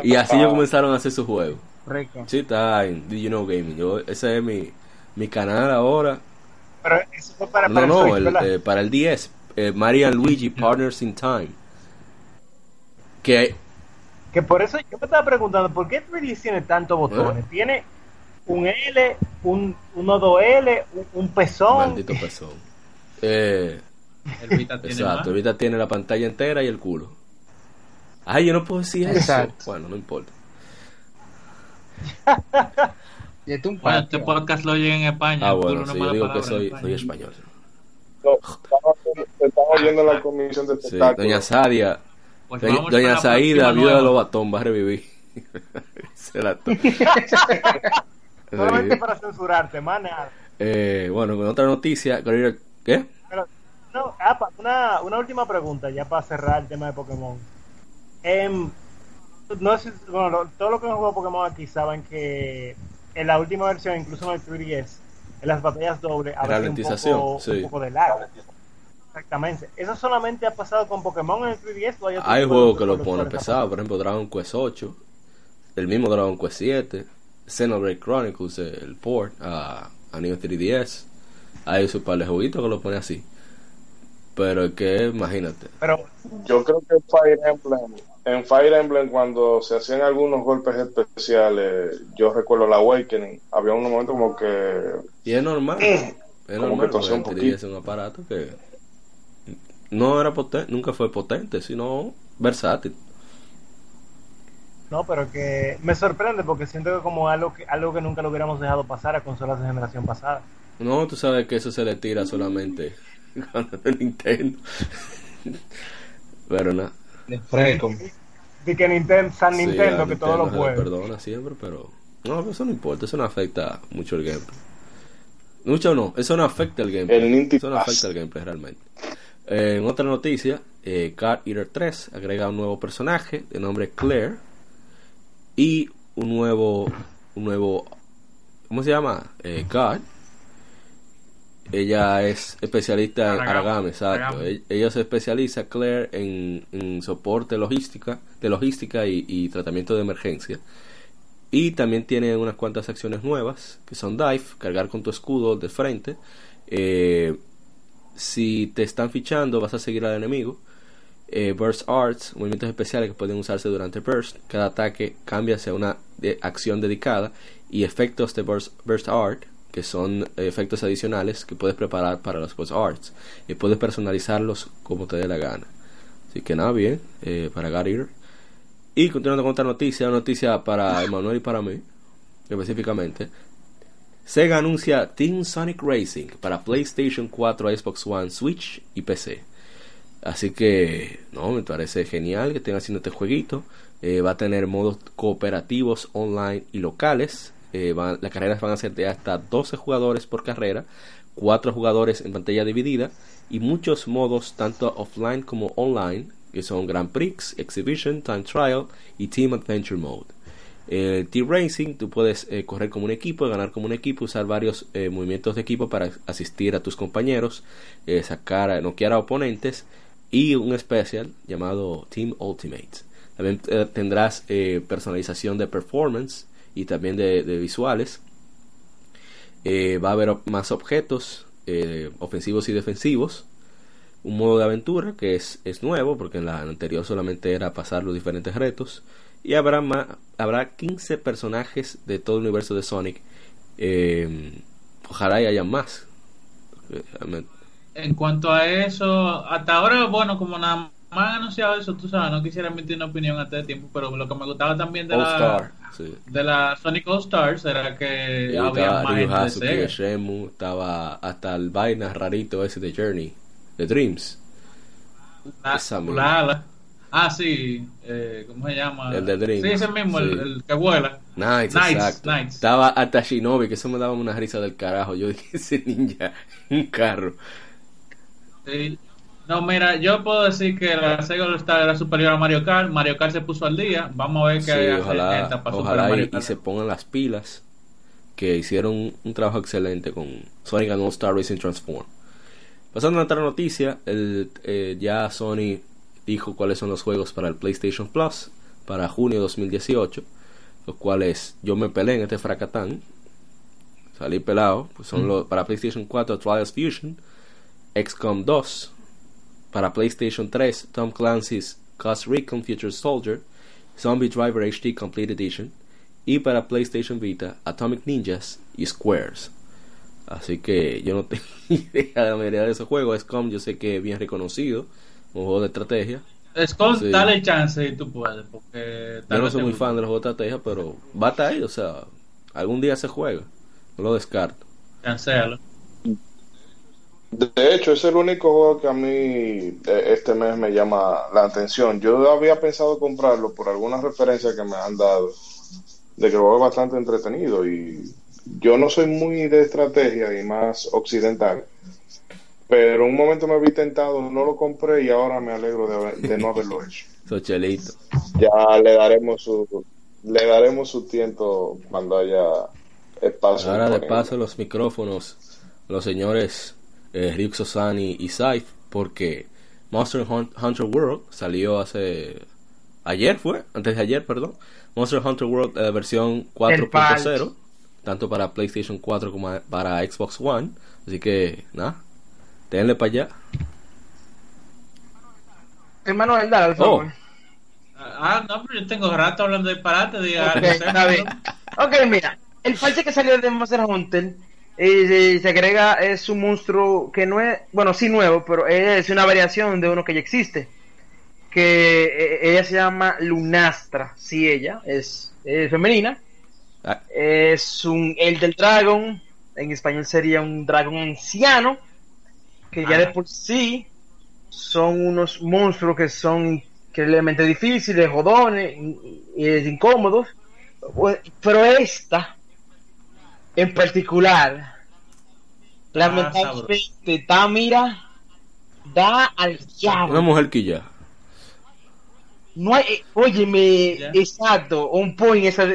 Y así ellos comenzaron a hacer su juego. Rico. Sí, está en Did You Know Gaming. Yo, ese es mi, mi canal ahora. Pero eso fue para, No, para el no, Switch, el, ¿verdad? eh, para el 10. Eh, Luigi Partners in Time. Que Que por eso yo me estaba preguntando, ¿por qué 3DS tiene tantos botones? ¿Eh? Tiene un L, un, uno 2L, un, un pezón. maldito pezón. Eh, el Vita tiene exacto, más. ahorita tiene la pantalla entera y el culo. Ay, yo no puedo decir eso. Exacto. Bueno, no importa. Y esto un Bueno, este podcast lo llega en España. Ah, bueno, no sí, yo digo que soy, soy español. No, estamos, oyendo en la comisión de Sí, espectáculos. doña Sadia, Pues doña, doña la Saida, viuda de nueva. los batón, va a revivir. Será todo. Solamente Sí. para censurarte, nada. Eh, bueno, con otra noticia, ¿qué? Pero, no, una, una última pregunta, ya para cerrar el tema de Pokémon. Em, no sé, bueno, lo- todos los que han jugado Pokémon aquí saben que en la última versión, incluso en el 3DS, en las batallas dobles, había un poco, sí. un poco de lag. Exactamente. ¿Eso solamente ha pasado con Pokémon en el 3DS? ¿O hay Hay juegos que lo ponen pesado, por ejemplo Dragon Quest 8, el mismo Dragon Quest 7, Xenoblade Chronicles, el port a, a Neo 3DS. Hay su par de jueguitos que lo ponen así. Pero es que, imagínate. Pero Yo creo que Fire Emblem, en Fire Emblem cuando se hacían algunos golpes especiales, yo recuerdo la Awakening, había un momento como que Y es normal. Es Como normal, que tosía un porque el 3DS es poquito. un aparato que no era potente, nunca fue potente, sino versátil. no, pero que me sorprende porque siento que como algo que, algo que nunca lo hubiéramos dejado pasar a consolas de generación pasada. No, tú sabes que eso se le tira solamente a Nintendo. Pero nada. De fresco. De que Nintendo, San Sí, Nintendo, que todo lo puede. perdona siempre, pero no, eso no importa, eso no afecta mucho el gameplay. Mucho no, eso no afecta el gameplay. El eso no afecta el gameplay realmente. Eh, en otra noticia, eh, Card Eater 3 agrega un nuevo personaje de nombre Claire y un nuevo, un nuevo, ¿cómo se llama? Eh, Card. Ella es especialista en Aragami, exacto. E- Ella se especializa, Claire, en, en soporte logística, de logística y, y tratamiento de emergencia. Y también tiene unas cuantas acciones nuevas, que son dive, cargar con tu escudo de frente. Eh, si te están fichando, vas a seguir al enemigo. Eh, burst Arts, movimientos especiales que pueden usarse durante Burst. Cada ataque cambia hacia una de- acción dedicada. Y efectos de Burst, burst Art, que son efectos adicionales que puedes preparar para los Burst Arts. Y puedes personalizarlos como te dé la gana. Así que nada, bien, eh, para Eater. Y continuando con otra noticia, una noticia para Emanuel y para mí, específicamente. Sega anuncia Team Sonic Racing para PlayStation 4, Xbox One, Switch y PC. Así que, no, me parece genial que estén haciendo este jueguito. Eh, va a tener modos cooperativos online y locales. Eh, las carreras van a ser de hasta 12 jugadores por carrera, 4 jugadores en pantalla dividida y muchos modos tanto offline como online, que son Grand Prix, Exhibition, Time Trial y Team Adventure Mode. El T-Racing, tú puedes eh, correr como un equipo, ganar como un equipo, usar varios eh, movimientos de equipo para asistir a tus compañeros, eh, sacar, noquear a oponentes y un especial llamado Team Ultimate. También eh, tendrás eh, personalización de performance y también de, visuales. Eh, va a haber más objetos eh, ofensivos y defensivos. Un modo de aventura que es, es nuevo porque en la anterior solamente era pasar los diferentes retos. Y habrá, más, habrá 15 personajes de todo el universo de Sonic. Eh, ojalá y haya más. Eh, En cuanto a eso, hasta ahora, bueno, como nada más han anunciado eso, tú sabes, no quisiera emitir una opinión antes de tiempo, pero lo que me gustaba también de All la, Star, sí. de la Sonic All Stars era que Y había estaba más gente de Sega. Shenmue, estaba hasta el vaina rarito ese de Journey, de Dreams. La- Esa la. Ah, sí, eh, ¿cómo se llama? El de Dreams, Sí, ese mismo, el, sí. el que vuela. Nice, Knights, exacto. Knights. Estaba hasta Shinobi, que eso me daba una risa del carajo. Yo dije, ese ninja, un carro. Sí. No, mira, yo puedo decir que la Sega All Star era superior a Mario Kart. Mario Kart se puso al día. Vamos a ver qué Sí, ojalá, para ojalá y, se pongan las pilas que hicieron un, trabajo excelente con Sonic and All Star Racing Transform. Pasando a otra noticia, el, eh, ya Sony dijo cuáles son los juegos para el PlayStation Plus para junio 2018, los cuales yo me peleé en este fracatán, salí pelado, pues son los para PlayStation 4 Trials Fusion, XCOM 2, para PlayStation 3 Tom Clancy's Ghost Recon Future Soldier, Zombie Driver HD Complete Edition y para PlayStation Vita Atomic Ninjas y Squares. Así que yo no tengo idea de la mayoría de esos juegos. XCOM yo sé que es bien reconocido, un juego de estrategia. Sí. dale chance y tú puedes. Porque Yo no soy muy fan de los juegos de estrategia, pero va a estar ahí, o sea, algún día se juega. No lo descarto. Cancéalo. De hecho, es el único juego que a mí eh, este mes me llama la atención. Yo había pensado comprarlo por algunas referencias que me han dado de que el juego es bastante entretenido y yo no soy muy de estrategia y más occidental. Pero un momento me vi tentado, no lo compré y ahora me alegro de, haber- de no haberlo hecho. Sochelito. Ya le daremos su le daremos su tiempo cuando haya espacio. Ahora de paso los micrófonos, los señores eh, Ryuk Sosani y Saif, porque Monster Hun- Hunter World salió hace ayer fue, antes de ayer, perdón. Monster Hunter World eh, versión 4.0, tanto para PlayStation 4 como para Xbox One, así que nada, denle para allá. Hermano, dale, al Oh. favor. Ah, no, pero yo tengo rato hablando de disparate. Diga, Ok, no sé, está bien. Ok, mira, el parche que salió de Monster Hunter eh, se agrega, es un monstruo que no es, bueno, sí nuevo, pero es una variación de uno que ya existe. Que eh, ella se llama Lunastra, sí, ella es, es femenina. Ah, Es un Elder Dragon, en español sería un dragón anciano, que ya de Ajá. por sí son unos monstruos que son increíblemente difíciles, jodones y, y incómodos. Pero esta, en particular, lamentablemente, está, mira, da al una diablo. mujer que ya. No hay, eh, óyeme, Ya. exacto, un point esa,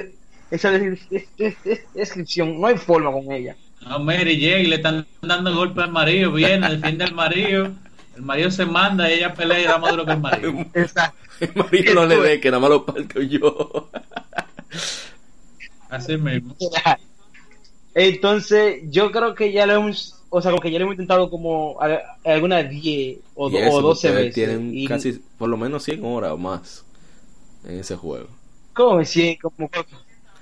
esa de- de- de- de- descripción, no hay forma con ella. No, Mary y le están dando golpe al marido, viene, defiende al marido, el marido se manda, ella pelea y da más duro que el marido. Exacto. El marido no le dé, que nada más lo parto yo. Así mismo. Entonces, yo creo que ya lo hemos, o sea, como que ya lo hemos intentado como a- algunas 10 o, Y do- eso, o 12 ustedes veces. Tienen y, casi por lo menos 100 horas o más en ese juego. ¿Cómo 100? Como,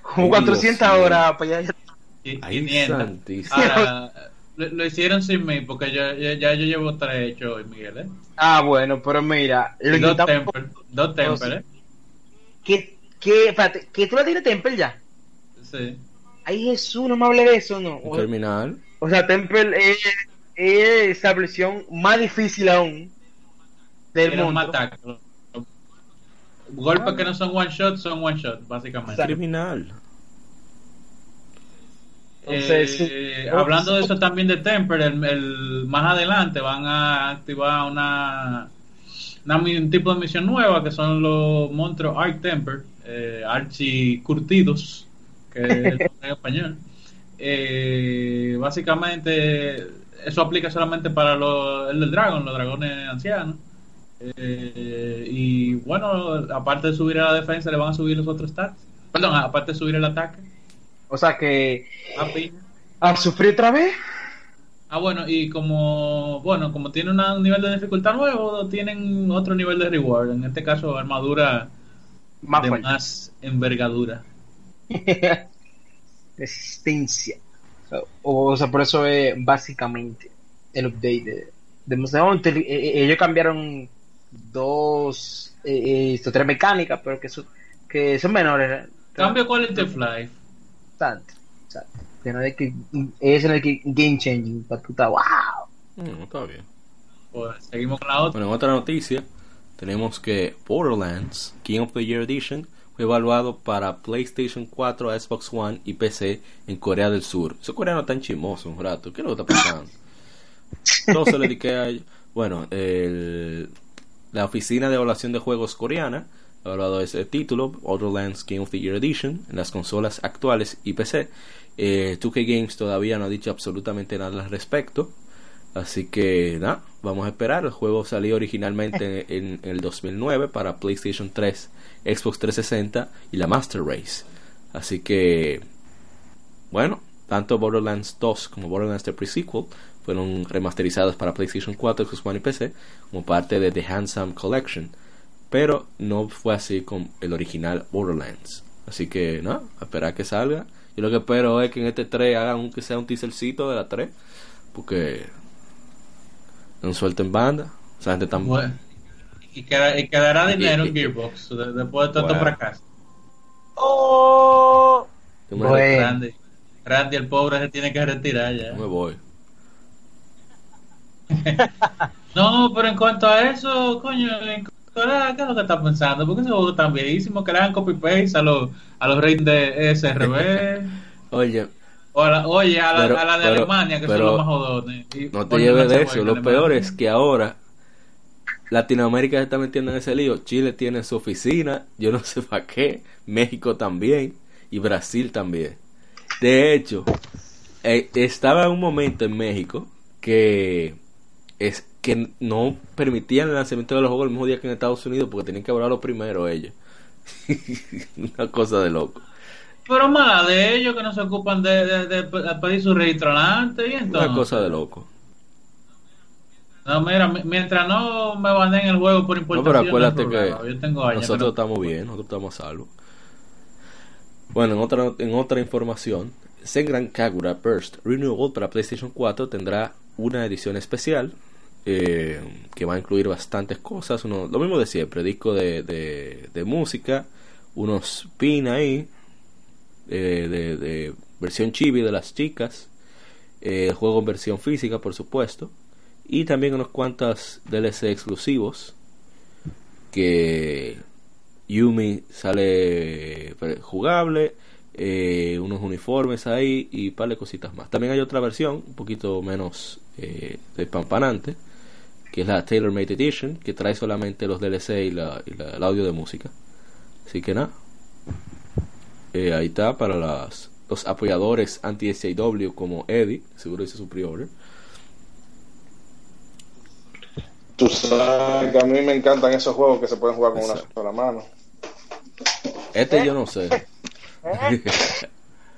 como Ay, 400 Dios horas para allá. Y, Ay, 500. santísimo. Ahora, lo, lo hicieron sin mí, porque yo, ya, ya yo llevo tres hechos hoy, Miguel, ¿eh? Ah, bueno, pero mira, dos intentamos. Temper, dos Temper, ¿eh? ¿Qué, qué, espérate, ¿que tú la tienes Temple ya? Sí. Ay, Jesús, no me hable de eso, ¿no? Un O, terminal. o sea, Temple es, es esa versión más difícil aún del Era un mundo. ataque. Golpes que no son one shot, son one shot, básicamente. Exacto. Criminal. Entonces, Eh, sí. hablando de eso también de Temper, el, el- más adelante van a activar una, una un tipo de misión nueva que son los monstruos Arc Temper, eh, archi curtidos, que es en español. Eh, básicamente, eso aplica solamente para los, el del Dragon, los dragones ancianos. Eh, y bueno, aparte de subir a la defensa, le van a subir los otros stats. Perdón, aparte de subir el ataque. O sea que. A piña. ¿A sufrir otra vez? Ah, bueno, y como bueno, como tiene una- un nivel de dificultad nuevo, tienen otro nivel de reward. En este caso, armadura Más de fuerte. más envergadura. Resistencia. O, o sea, por eso es básicamente el update de, de Monster Hunter. Eh, eh, ellos cambiaron dos, eh, eh, tres mecánicas, pero que, son que son menores. Cambio quality of life. Pero de que es en el que game changing. para puta, wow. Mm, está bien. Pues seguimos con la otra. Bueno, en otra noticia, tenemos que Borderlands King of the Year Edition fue evaluado para PlayStation 4, Xbox One y PC en Corea del Sur. Esos coreanos están chismosos un rato. ¿Qué es lo que está pasando? Todo se le dediqué a. Bueno, el- la oficina de evaluación de juegos coreana ha evaluado ese título, Borderlands King of the Year Edition, en las consolas actuales y PC. Eh, 2K Games todavía no ha dicho absolutamente nada al respecto. Así que nada, vamos a esperar. El juego salió originalmente en, en el 2009 para PlayStation 3, Xbox 360 y la Master Race. Así que, bueno, tanto Borderlands 2 como Borderlands The Pre-Sequel fueron remasterizados para PlayStation 4, Xbox One y PC como parte de The Handsome Collection. Pero no fue así con el original Borderlands. Así que, nada, a esperar que salga. Yo lo que espero es que en este 3 hagan un, que sea un teasercito de la 3. Porque no suelten banda. O sea, gente tan Bueno, y, queda- y quedará dinero Y- en Gearbox de- después de todo Bueno. fracaso. Oh, Bueno. Randy, Randy, el pobre, se tiene que retirar ya. yo me voy. No, pero en cuanto a eso, coño, en ¿qué es lo que estás pensando? Porque ese juego es tan viejísimo que le hagan copy-paste a los, a los ratings de ESRB. Oye, o a la, oye, a la, Pero- a la de pero- Alemania, que son los más jodones. Y no te lleves de eso. Lo peor es que ahora Latinoamérica se está metiendo en ese lío. Chile tiene su oficina, yo no sé para qué. México también. Y Brasil también. De hecho, eh, estaba un momento en México que es que no permitían el lanzamiento de los juegos el mismo día que en Estados Unidos porque tenían que hablarlo primero ellos. Una cosa de loco. Pero mala de ellos que no se ocupan de, de, de pe- pedir su registro antes. Y entonces, Una cosa de loco. No, mira, mi- mientras no me baneen el juego por importación. pero no hay acuérdate que Yo tengo años nosotros estamos bien, nosotros estamos a salvo. Bueno, en otra, en otra información, Senran Kagura Burst Renewal para PlayStation 4 tendrá una edición especial eh, que va a incluir bastantes cosas. Uno, lo mismo de siempre, disco de, de, de música, unos pin ahí, eh, de, versión chibi de las chicas, eh, juego en versión física, por supuesto, y también unos cuantos DLC exclusivos que Yumi sale jugable, eh, unos uniformes ahí y un par de cositas más. También hay otra versión, un poquito menos eh, despampanante, que es la Tailor Made Edition, que trae solamente los DLC y, la, y la- el audio de música. Así que nada, Eh, ahí está para las, los apoyadores anti-SAW como Eddie, seguro hizo su pre-order. Tú sabes que a mí me encantan esos juegos que se pueden jugar con una sola mano. Este yo no sé.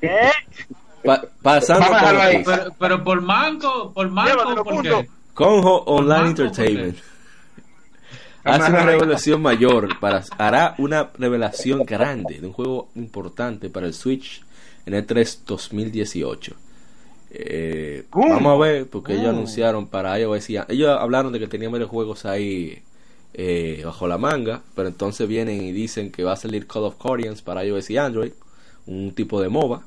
¿Qué? Pa- pasando Vamos a por. Pero, pero por manco, por manco, ¿por qué? Conjo Online Manco, Entertainment hace una revelación mayor para hará una revelación grande de un juego importante para el Switch en el 3 2018. Eh, vamos a ver porque ellos anunciaron para iOS y ellos hablaron de que tenían varios juegos ahí eh, bajo la manga, pero entonces vienen y dicen que va a salir Call of Guardians para iOS y Android, un tipo de MOBA.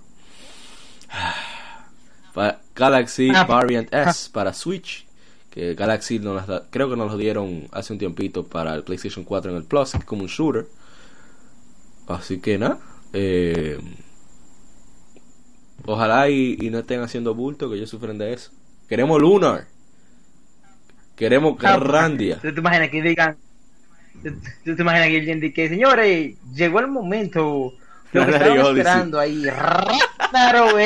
Pa- Galaxy Ah, Variant S para Switch, que Galaxy nos las da- creo que nos lo dieron hace un tiempito para el PlayStation 4 en el Plus, que es como un shooter. Así que nada, eh, ojalá y, y no estén haciendo bulto, que ellos sufren de eso. Queremos Lunar, queremos Ah, Grandia. ¿Tú te imaginas que digan? ¿Tú, te imaginas que alguien diga que, señores, llegó el momento? Lo que estaban esperando ahí, Ragnarok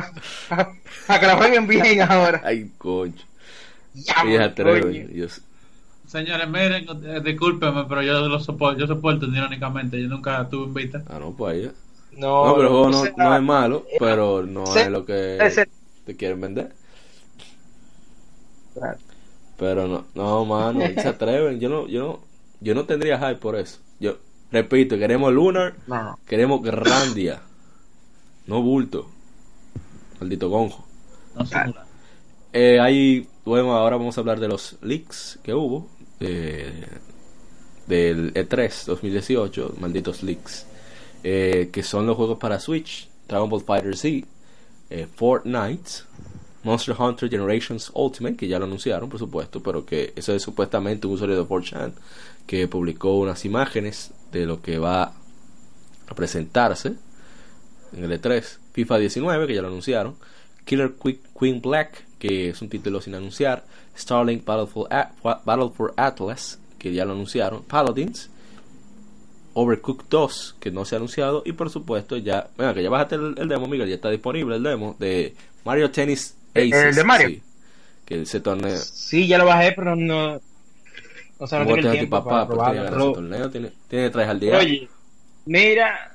Ahí. Para que lo jueguen bien ahora. Ay, concho. Ya, Y es atreven. coño. Yo- Señores, miren, eh, discúlpenme, pero yo lo soporto, yo soporto irónicamente, yo nunca tuve en vista. Ah, no, pues ahí. No, No, pero el juego no, es malo, pero no se- es lo que te quieren vender. Pero no, no, mano, se atreven. Yo no, yo no, yo no tendría hype por eso. Yo repito, queremos Lunar, no. queremos Grandia, no bulto. Maldito gonjo. No sé. Eh, ahí, bueno, ahora vamos a hablar de los leaks que hubo eh, del E E3 2018, malditos leaks, eh, que son los juegos para Switch, Dragon Ball Fighter Z, Fortnite, Monster Hunter Generations Ultimate, que ya lo anunciaron, por supuesto, pero que eso es supuestamente un usuario de 4chan que publicó unas imágenes de lo que va a presentarse en el E3, FIFA 19, que ya lo anunciaron, Killer Quick Queen Black, que es un título sin anunciar, Starlink Battle for, Battle for Atlas, que ya lo anunciaron, Paladins, Overcooked 2, que no se ha anunciado, y por supuesto ya, venga, que ya bájate el, el demo, Miguel, ya está disponible el demo de Mario Tennis ¿El- Aces. el de Mario? sí, que ese torneo. Sí, ya lo bajé, pero no. O sea, no ¿Cómo tengo te el tiempo papá para probarlo. Tiene, tiene tres al día. Oye, mira,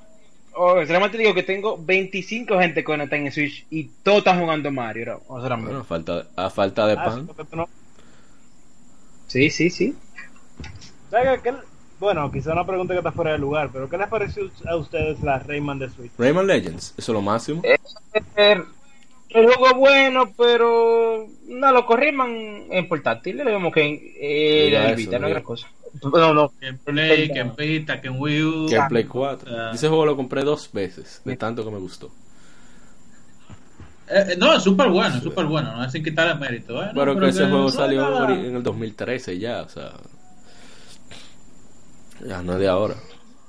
oh, solamente digo que tengo 25 gente conectada en Switch y todos están jugando Mario. ¿no? O sea, Bueno, a falta, a falta de Ah, pan. sí, sí, sí, ¿qué- Bueno, quizá una pregunta que está fuera de lugar, pero ¿qué les pareció a ustedes la Rayman de Switch? Rayman Legends, eso es lo máximo. El, el juego bueno, pero no lo corriman en portátil. Lo vemos que en eh, la Vita, no es mira. gran cosa. No, no. Que en Play, que en Vita, que en Wii U. Que en Play 4. Ah. Ese juego lo compré dos veces, de tanto que me gustó. Eh, eh, no, es súper bueno, es súper bueno, no es sin quitarle mérito. ¿eh? No, Pero que ese juego no, salió nada. en el 2013 ya, o sea. Ya no es de ahora.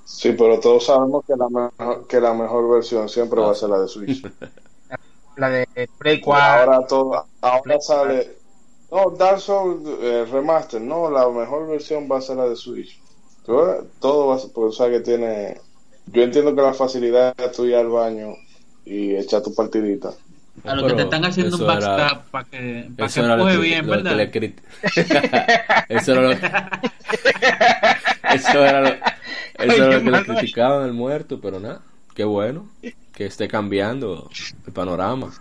Sí, pero todos sabemos que la mejor, que la mejor versión siempre va a ser la de Switch. La de Play 4. Ahora todo, ahora sale. No, Dark Souls eh, Remaster, no, la mejor versión va a ser la de Switch. Todo, todo va a ser, porque o sea que tiene. Yo entiendo que la facilidad es tú ir al baño y echar tu partidita. A lo que te están haciendo un backstab para que, pa' que era lo juegue que, bien, lo que ¿verdad? le Eso era lo Eso era lo, eso era lo que le criticaban al muerto, pero nada, qué bueno que esté cambiando el panorama.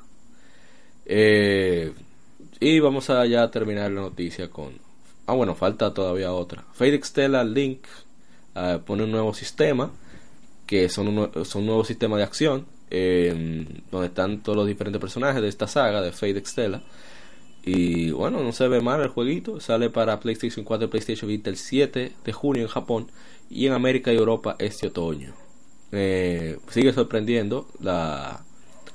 Eh, y vamos a ya terminar la noticia con... Ah, bueno, falta todavía otra. Fate Extella Link eh, pone un nuevo sistema, que son un, son un nuevo sistema de acción, eh, donde están todos los diferentes personajes de esta saga de Fate Extella. Y bueno, no se ve mal el jueguito. Sale para PlayStation 4 y PlayStation Vita el 7 de junio en Japón y en América y Europa este otoño. Eh, sigue sorprendiendo la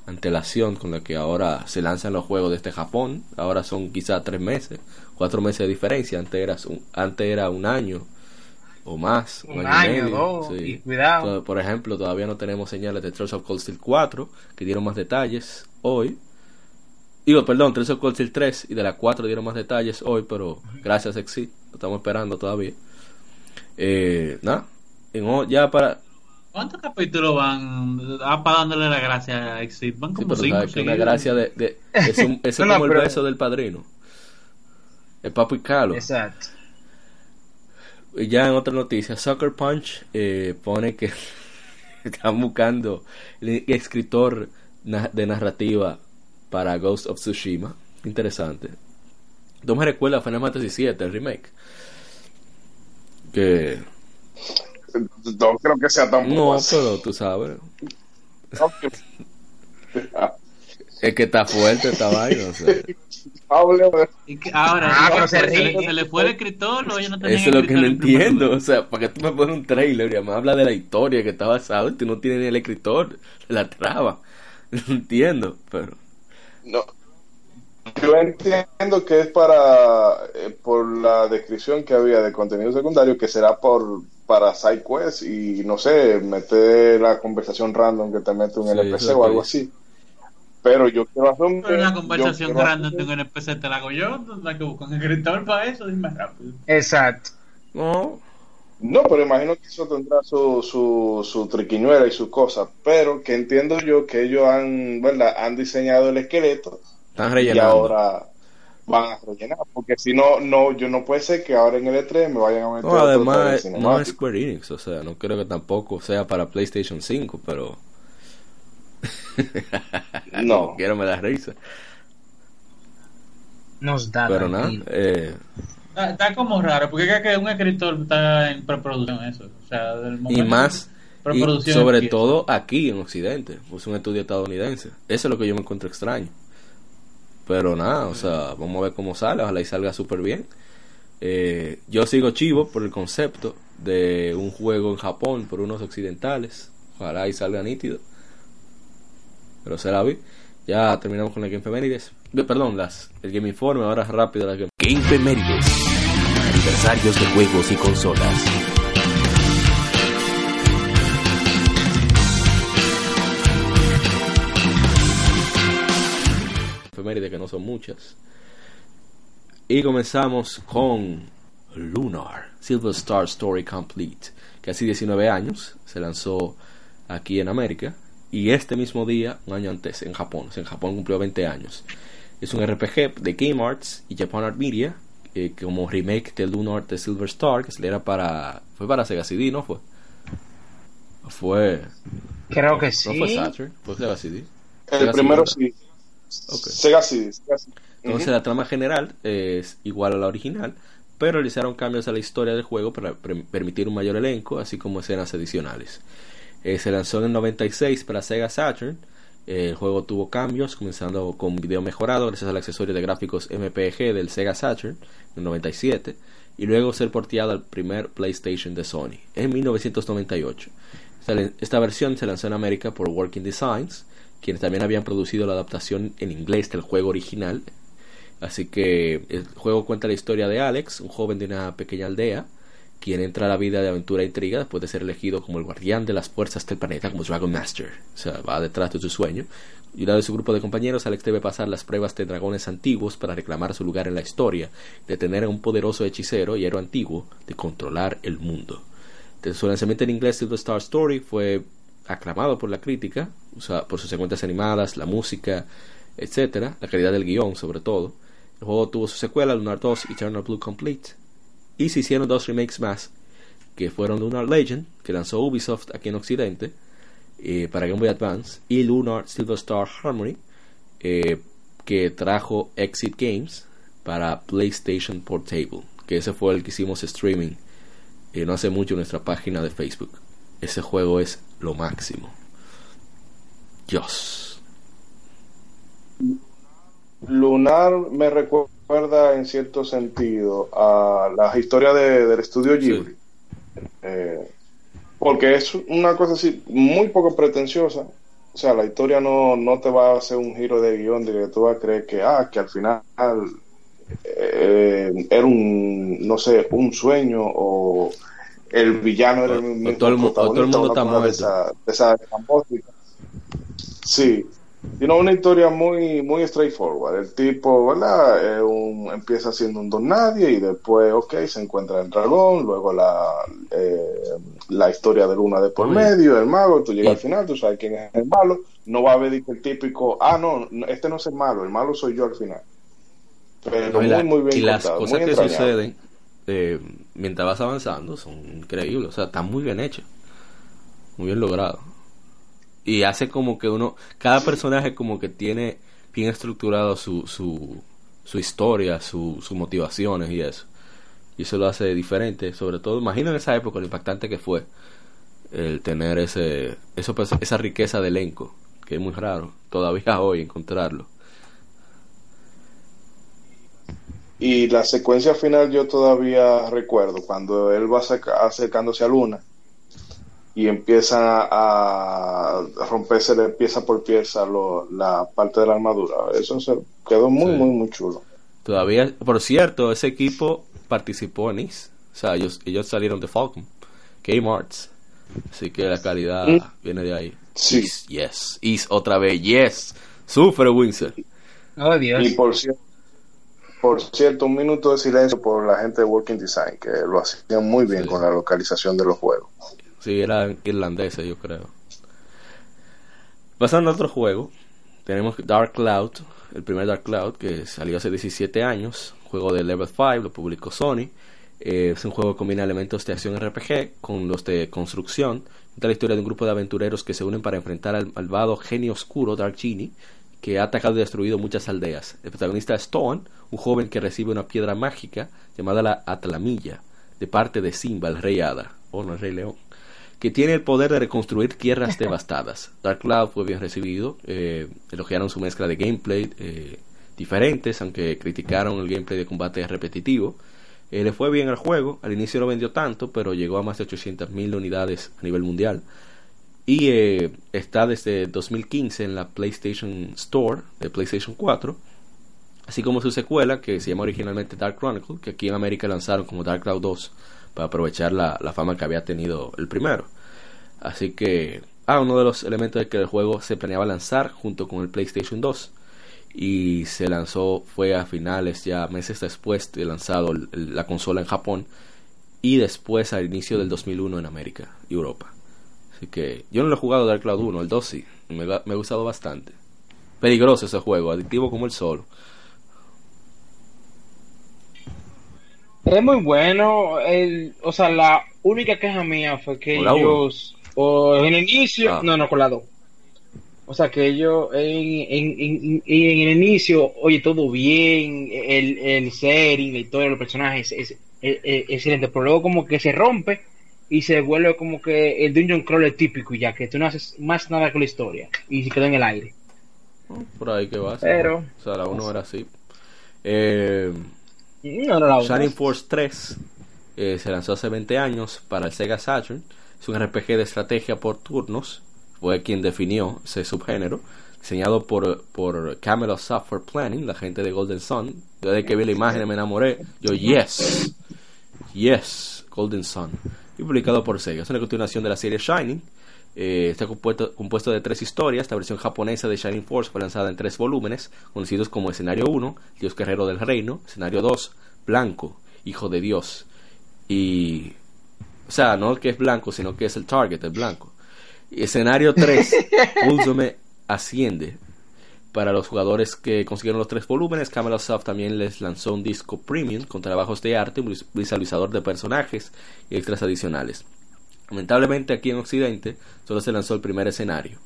antelación con la que ahora se lanzan los juegos desde Japón. Ahora son quizá tres meses, cuatro meses de diferencia. Antes era un, antes era un año o más, Un año, dos, y cuidado. Por ejemplo, todavía no tenemos señales de Trails of Cold Steel 4 que dieron más detalles hoy. Digo, perdón, Trails of Cold Steel 3 y de la 4 dieron más detalles hoy, pero gracias Exit, lo estamos esperando todavía. Eh, nada, ya para... ¿Cuántos capítulos van? Ah, para dándole la gracia a Exit. Van Sí, como pero cinco. una gracia de... de es un- es No, no, como el pero- beso del padrino. El papo y calo. Exacto. Y ya en otra noticia, Sucker Punch eh, pone que están buscando el escritor de narrativa para Ghost of Tsushima. Interesante. No me recuerda a Final Fantasy VII, el remake. Que No creo que sea tan no, así. pero tú sabes. Es que está fuerte esta vaina. O sea, Hablemos Y que ahora, Ah, ¿qué pero se ríe. le- se le fue el escritor no eso es lo que no entiendo. O sea, para que tú me pones un trailer y me habla de la historia que está basado y tú no tienes ni el escritor la traba. No entiendo, pero. No. Yo entiendo que es para eh, por la descripción que había de contenido secundario que será por para side quest y no sé, meter la conversación random que te mete un Sí, NPC es o algo así. Pero yo quiero hacer un Pero yo conversación hacer- en un NPC te la hago yo, la que busco un escritor para eso, dime rápido. Exacto. No, No, pero imagino que eso tendrá su, su, su triquiñuela y su cosa, pero que entiendo yo que ellos han, ¿verdad? Han diseñado el esqueleto están y ahora van a rellenar, porque si no, no, yo no puede ser que ahora en el E3 me vayan a meter No, además, trailer no es. Square Enix, o sea, no creo que tampoco sea para PlayStation 5, pero. No. quiero me da risa. Nos da. Pero nada, eh, Está, está como raro, porque es que un escritor está en preproducción eso. O sea, del y momento más, que y preproducción sobre todo aquí en Occidente, es un estudio estadounidense. Eso es lo que yo me encuentro extraño. Pero nada, o sea, vamos a ver cómo sale, ojalá y salga súper bien. Eh, yo sigo chivo por el concepto de un juego en Japón por unos occidentales. Ojalá y salga nítido. Pero será bien. Ya terminamos con la Game Femenides. Eh, Perdón, las, el Game Informe, ahora rápido la Game Game Femérides. Aniversarios de juegos y consolas. Efemérides que no son muchas. Y comenzamos con Lunar, Silver Star Story Complete, que hace 19 años se lanzó aquí en América y este mismo día, un año antes, en Japón. O sea, en Japón cumplió 20 años. Es un RPG de Game Arts y Japan Art Media, eh, como remake de Lunar de Silver Star, que se le era para. Fue para Sega CD, ¿no fue? Fue. Creo que No fue sí. Saturn, fue Sega CD. El Sega primero CD, sí. Sega sí. Entonces la trama general es igual a la original, pero realizaron cambios a la historia del juego para permitir un mayor elenco, así como escenas adicionales. Eh, se lanzó en el 96 para Sega Saturn. Eh, el juego tuvo cambios, comenzando con video mejorado gracias al accesorio de gráficos MPG del Sega Saturn en el 97 y luego ser porteado al primer PlayStation de Sony en 1998. Esta, esta versión se lanzó en América por Working Designs, quienes también habían producido la adaptación en inglés del juego original Así que el juego cuenta la historia de Alex, un joven de una pequeña aldea, quien entra a la vida de aventura e intriga después de ser elegido como el guardián de las fuerzas del planeta, como Dragon Master. O sea, va detrás de su sueño. Y lado de su grupo de compañeros, Alex debe pasar las pruebas de dragones antiguos para reclamar su lugar en la historia, de tener a un poderoso hechicero y héroe antiguo, de controlar el mundo. Su lanzamiento en inglés, Silver Star Story fue aclamado por la crítica, o sea, por sus secuencias animadas, la música, etcétera, la calidad del guion sobre todo. El juego tuvo su secuela, Lunar 2 Eternal Blue Complete, y se hicieron dos remakes más, que fueron Lunar Legend, que lanzó Ubisoft aquí en Occidente, eh, para Game Boy Advance, y Lunar Silver Star Harmony, eh, que trajo Exit Games para PlayStation Portable, que ese fue el que hicimos streaming eh, no hace mucho en nuestra página de Facebook. Ese juego es lo máximo. Dios. Lunar me recuerda en cierto sentido a las historias de- del estudio Ghibli. Eh, porque es una cosa así muy poco pretenciosa. O sea, la historia no, no te va a hacer un giro de guion de que tú vas a creer que, ah, que al final eh, era un, no sé, un sueño o el villano era el o mismo todo el o todo el mundo está cosa de muerto. esa, de esa. Sí, tiene una historia muy muy straightforward. El tipo, ¿verdad? Es un- empieza siendo un don nadie y después, ok, se encuentra el dragón, luego la, eh, la historia de Luna de por medio, el mago, tú llegas al final, tú sabes quién es el malo, no va a haber el típico, ah, no, este no es el malo, el malo soy yo al final. Pero No, muy, la- muy bien y las contado, cosas que suceden eh, mientras vas avanzando son increíbles. O sea, están muy bien hechas. Muy bien logrado. Y hace como que uno. Cada personaje, como que tiene bien estructurado su, su, su historia, su, sus motivaciones y eso. Y eso lo hace diferente. Sobre todo, imagino en esa época lo impactante que fue el tener ese, eso, pues, esa riqueza de elenco. Que es muy raro todavía hoy encontrarlo. Y la secuencia final yo todavía recuerdo cuando él va acercándose a Luna y empieza a romperse de pieza por pieza lo- la parte de la armadura. Eso se quedó muy, Sí. muy, muy chulo. Todavía, por cierto, ese equipo participó en IS. O sea, ellos, ellos salieron de Falcon, Game Arts. Así que la calidad Mm. viene de ahí. Sí. Is, yes. Is otra vez, yes. Sufre Winsor. Oh, Dios. Y por cierto, por cierto, un minuto de silencio por la gente de Working Design, que lo hacían muy bien Sí. con la localización de los juegos. Sí, eran irlandeses, yo creo. Pasando a otro juego, tenemos Dark Cloud, el primer Dark Cloud que salió hace 17 años, juego de Level 5, lo publicó Sony. Eh, es un juego que combina elementos de acción RPG con los de construcción. Cuenta la historia de un grupo de aventureros que se unen para enfrentar al malvado genio oscuro Dark Genie, que ha atacado y destruido muchas aldeas. El protagonista es Stone, un joven que recibe una piedra mágica llamada la Atlamilla, de parte de Simba, el rey Hada, o no el rey león, que tiene el poder de reconstruir tierras devastadas. Dark Cloud fue bien recibido, eh, elogiaron su mezcla de gameplay eh, diferentes, aunque criticaron el gameplay de combate repetitivo. Eh, le fue bien al juego, al inicio no vendió tanto, pero llegó a más de 800.000 unidades a nivel mundial. Y eh, está desde 2015 en la PlayStation Store de PlayStation 4. Así como su secuela, que se llama originalmente Dark Chronicle, que aquí en América lanzaron como Dark Cloud 2 para aprovechar la, fama que había tenido el primero. Así que, ah, uno de los elementos de que el juego se planeaba lanzar junto con el PlayStation 2 y se lanzó fue a finales ya meses después de lanzado la consola en Japón y después al inicio del 2001 en América y Europa. Así que yo no lo he jugado Dark Cloud 1, el 2 sí, me, me ha gustado bastante. Peligroso ese juego, adictivo como el sol. Es muy bueno. El, o sea, la única queja mía fue que ellos, o en el inicio, Ah. no, no, con la dos. O sea, que ellos en, en, en, en el inicio, oye, todo bien, el, el setting, la historia de los personajes es, es- es- es excelente, pero luego como que se rompe y se vuelve como que el Dungeon Crawler típico, ya que tú no haces más nada con la historia y se quedó en el aire. Por ahí que va. Pero- O sea, la 1 era así. Eh, No, no. Shining Force 3 eh, se lanzó hace 20 años para el Sega Saturn. Es un RPG de estrategia por turnos. Fue quien definió ese subgénero. Diseñado por, por Camelot Software Planning, la gente de Golden Sun. Desde que vi la imagen me enamoré. Yo, yes. Yes, Golden Sun. Y publicado por Sega. Es una continuación de la serie Shining. Eh, está compuesto, compuesto de tres historias. La versión japonesa de Shining Force fue lanzada en tres volúmenes, conocidos como Escenario 1, Dios Guerrero del Reino, Escenario 2, Blanco, Hijo de Dios. Y. O sea, no que es blanco, sino que es el target, el blanco. Y escenario 3, Ultimate Asciende. Para los jugadores que consiguieron los tres volúmenes, Camelot Soft también les lanzó un disco premium con trabajos de arte, un vis- visualizador de personajes y extras adicionales. Lamentablemente aquí en Occidente solo se lanzó el primer escenario.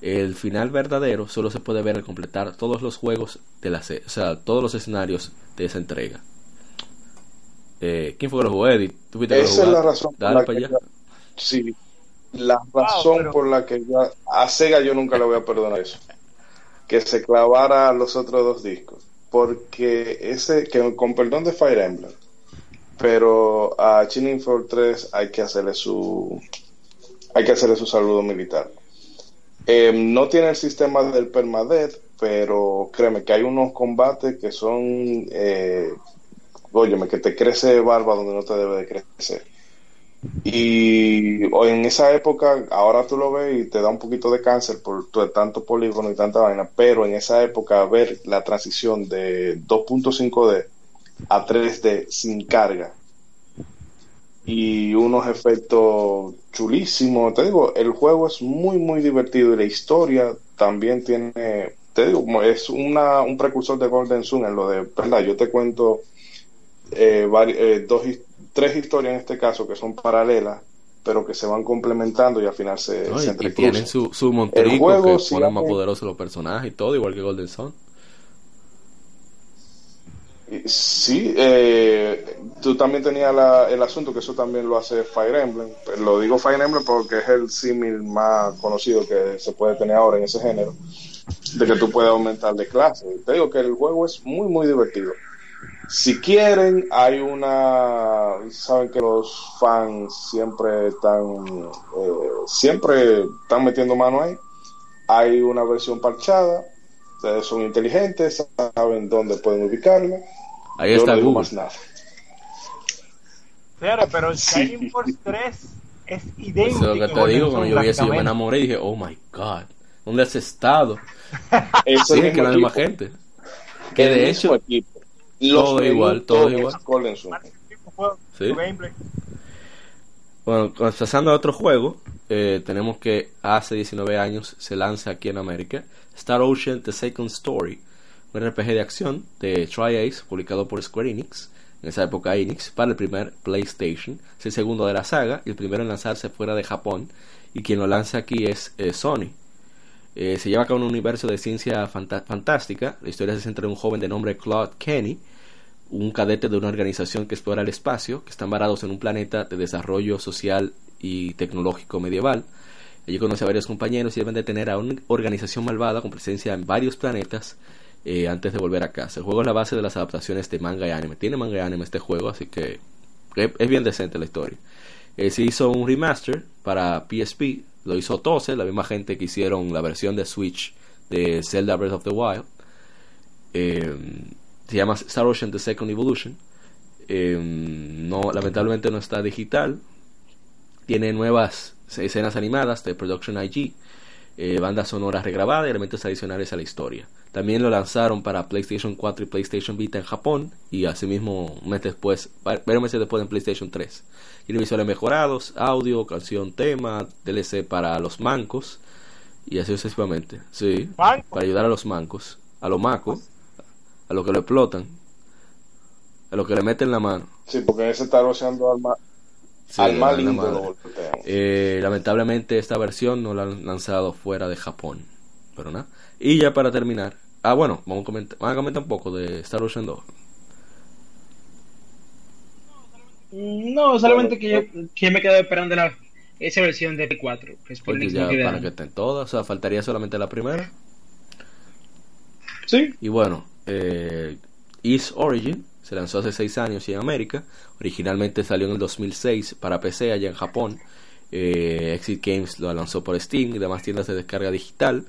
El final verdadero solo se puede ver al completar todos los juegos de la o sea, todos los escenarios de esa entrega. Eh, ¿Quién fue que lo jugó, Eddie? ¿Tú fuiste que lo Esa es la razón por Dale la para que allá. sí, la razón pero- por la que yo a Sega yo nunca le voy a perdonar eso. Que se clavara los otros dos discos. Porque ese, que con perdón de Fire Emblem, pero a Shining Force 3 hay que hacerle su hay que hacerle su saludo militar. Eh, no tiene el sistema del permadeath, pero créeme que hay unos combates que son eh, óyeme, que te crece barba donde no te debe de crecer. Y en esa época, ahora tú lo ves y te da un poquito de cáncer por tanto polígono y tanta vaina, pero en esa época ver la transición de 2.5D a 3D sin carga. Y unos efectos chulísimos, te digo, el juego es muy muy divertido y la historia también tiene, te digo, es una, un precursor de Golden Sun en lo de, verdad, yo te cuento eh, vari- eh, dos, tres historias en este caso que son paralelas, pero que se van complementando y al final se, No, se y- y, entrecruzan. tienen su, su juego, que si ponen más poderosos los personajes y todo, igual que Golden Sun. Sí, eh, tú también tenías la- el asunto que eso también lo hace Fire Emblem. Pero Lo digo Fire Emblem porque es el símil más conocido que se puede tener ahora en ese género, de que tú puedes aumentar de clase. Te digo que el juego es muy, muy divertido. Si quieren, hay una. Saben que los fans siempre están. eh, siempre están metiendo mano ahí. Hay una versión parchada. Ustedes son inteligentes, saben dónde pueden ubicarla. Ahí Yo está no digo Google. más nada. Señores, pero el Sí. Shining Force 3 es Eso idéntico. es lo que a te digo, cuando yo vi eso yo me enamoré y dije, oh my god, ¿dónde has estado? Es Sí, el que la misma gente. Que de hecho, equipo. Los todo igual, todo igual. Sí. Bueno, pasando a otro juego, eh, tenemos que hace 19 años se lanza aquí en América Star Ocean The Second Story, un RPG de acción de Tri-Ace publicado por Square Enix, en esa época Enix, para el primer PlayStation. Es el segundo de la saga y el primero en lanzarse fuera de Japón, y quien lo lanza aquí es eh, Sony. Eh, se lleva a cabo un universo de ciencia fanta- fantástica. La historia se centra en un joven de nombre Claude Kenny, un cadete de una organización que explora el espacio, que están varados en un planeta de desarrollo social y tecnológico medieval. Allí conoce a varios compañeros y deben detener a una organización malvada con presencia en varios planetas eh, antes de volver a casa. El juego es la base de las adaptaciones de manga y anime. Tiene manga y anime este juego, así que es, es bien decente la historia. Eh, se hizo un remaster para PSP, lo hizo Tose, la misma gente que hicieron la versión de Switch de Zelda Breath of the Wild. Eh, se llama Star Ocean The Second Evolution. Eh, no, lamentablemente no está digital. Tiene nuevas escenas animadas de Production IG, eh, banda sonora regrabada y elementos adicionales a la historia. También lo lanzaron para PlayStation 4 y PlayStation Vita en Japón y asimismo un mes después, varios meses después en PlayStation 3. Tiene visuales mejorados, audio, canción, tema, DLC para los mancos y así sucesivamente. Sí, ¿Manco? para ayudar a los mancos, a los macos, a los que lo explotan, a los que le meten la mano. Sí, porque ese está rociando al más, Sí, al la lindo. Eh, lamentablemente esta versión no la han lanzado fuera de Japón. Pero nada. Y ya para terminar. Ah, bueno, vamos a comentar, vamos a comentar un poco de Star Ocean 2. No, solamente que yo, que yo me quedo esperando la, esa versión de P4. Que es por Porque ya para que estén todas. O sea, faltaría solamente la primera. Sí. Y bueno, eh, East Origin se lanzó hace 6 años y en América. Originalmente salió en el 2006 para PC allá en Japón. Eh, Exit Games lo lanzó por Steam y demás tiendas de descarga digital.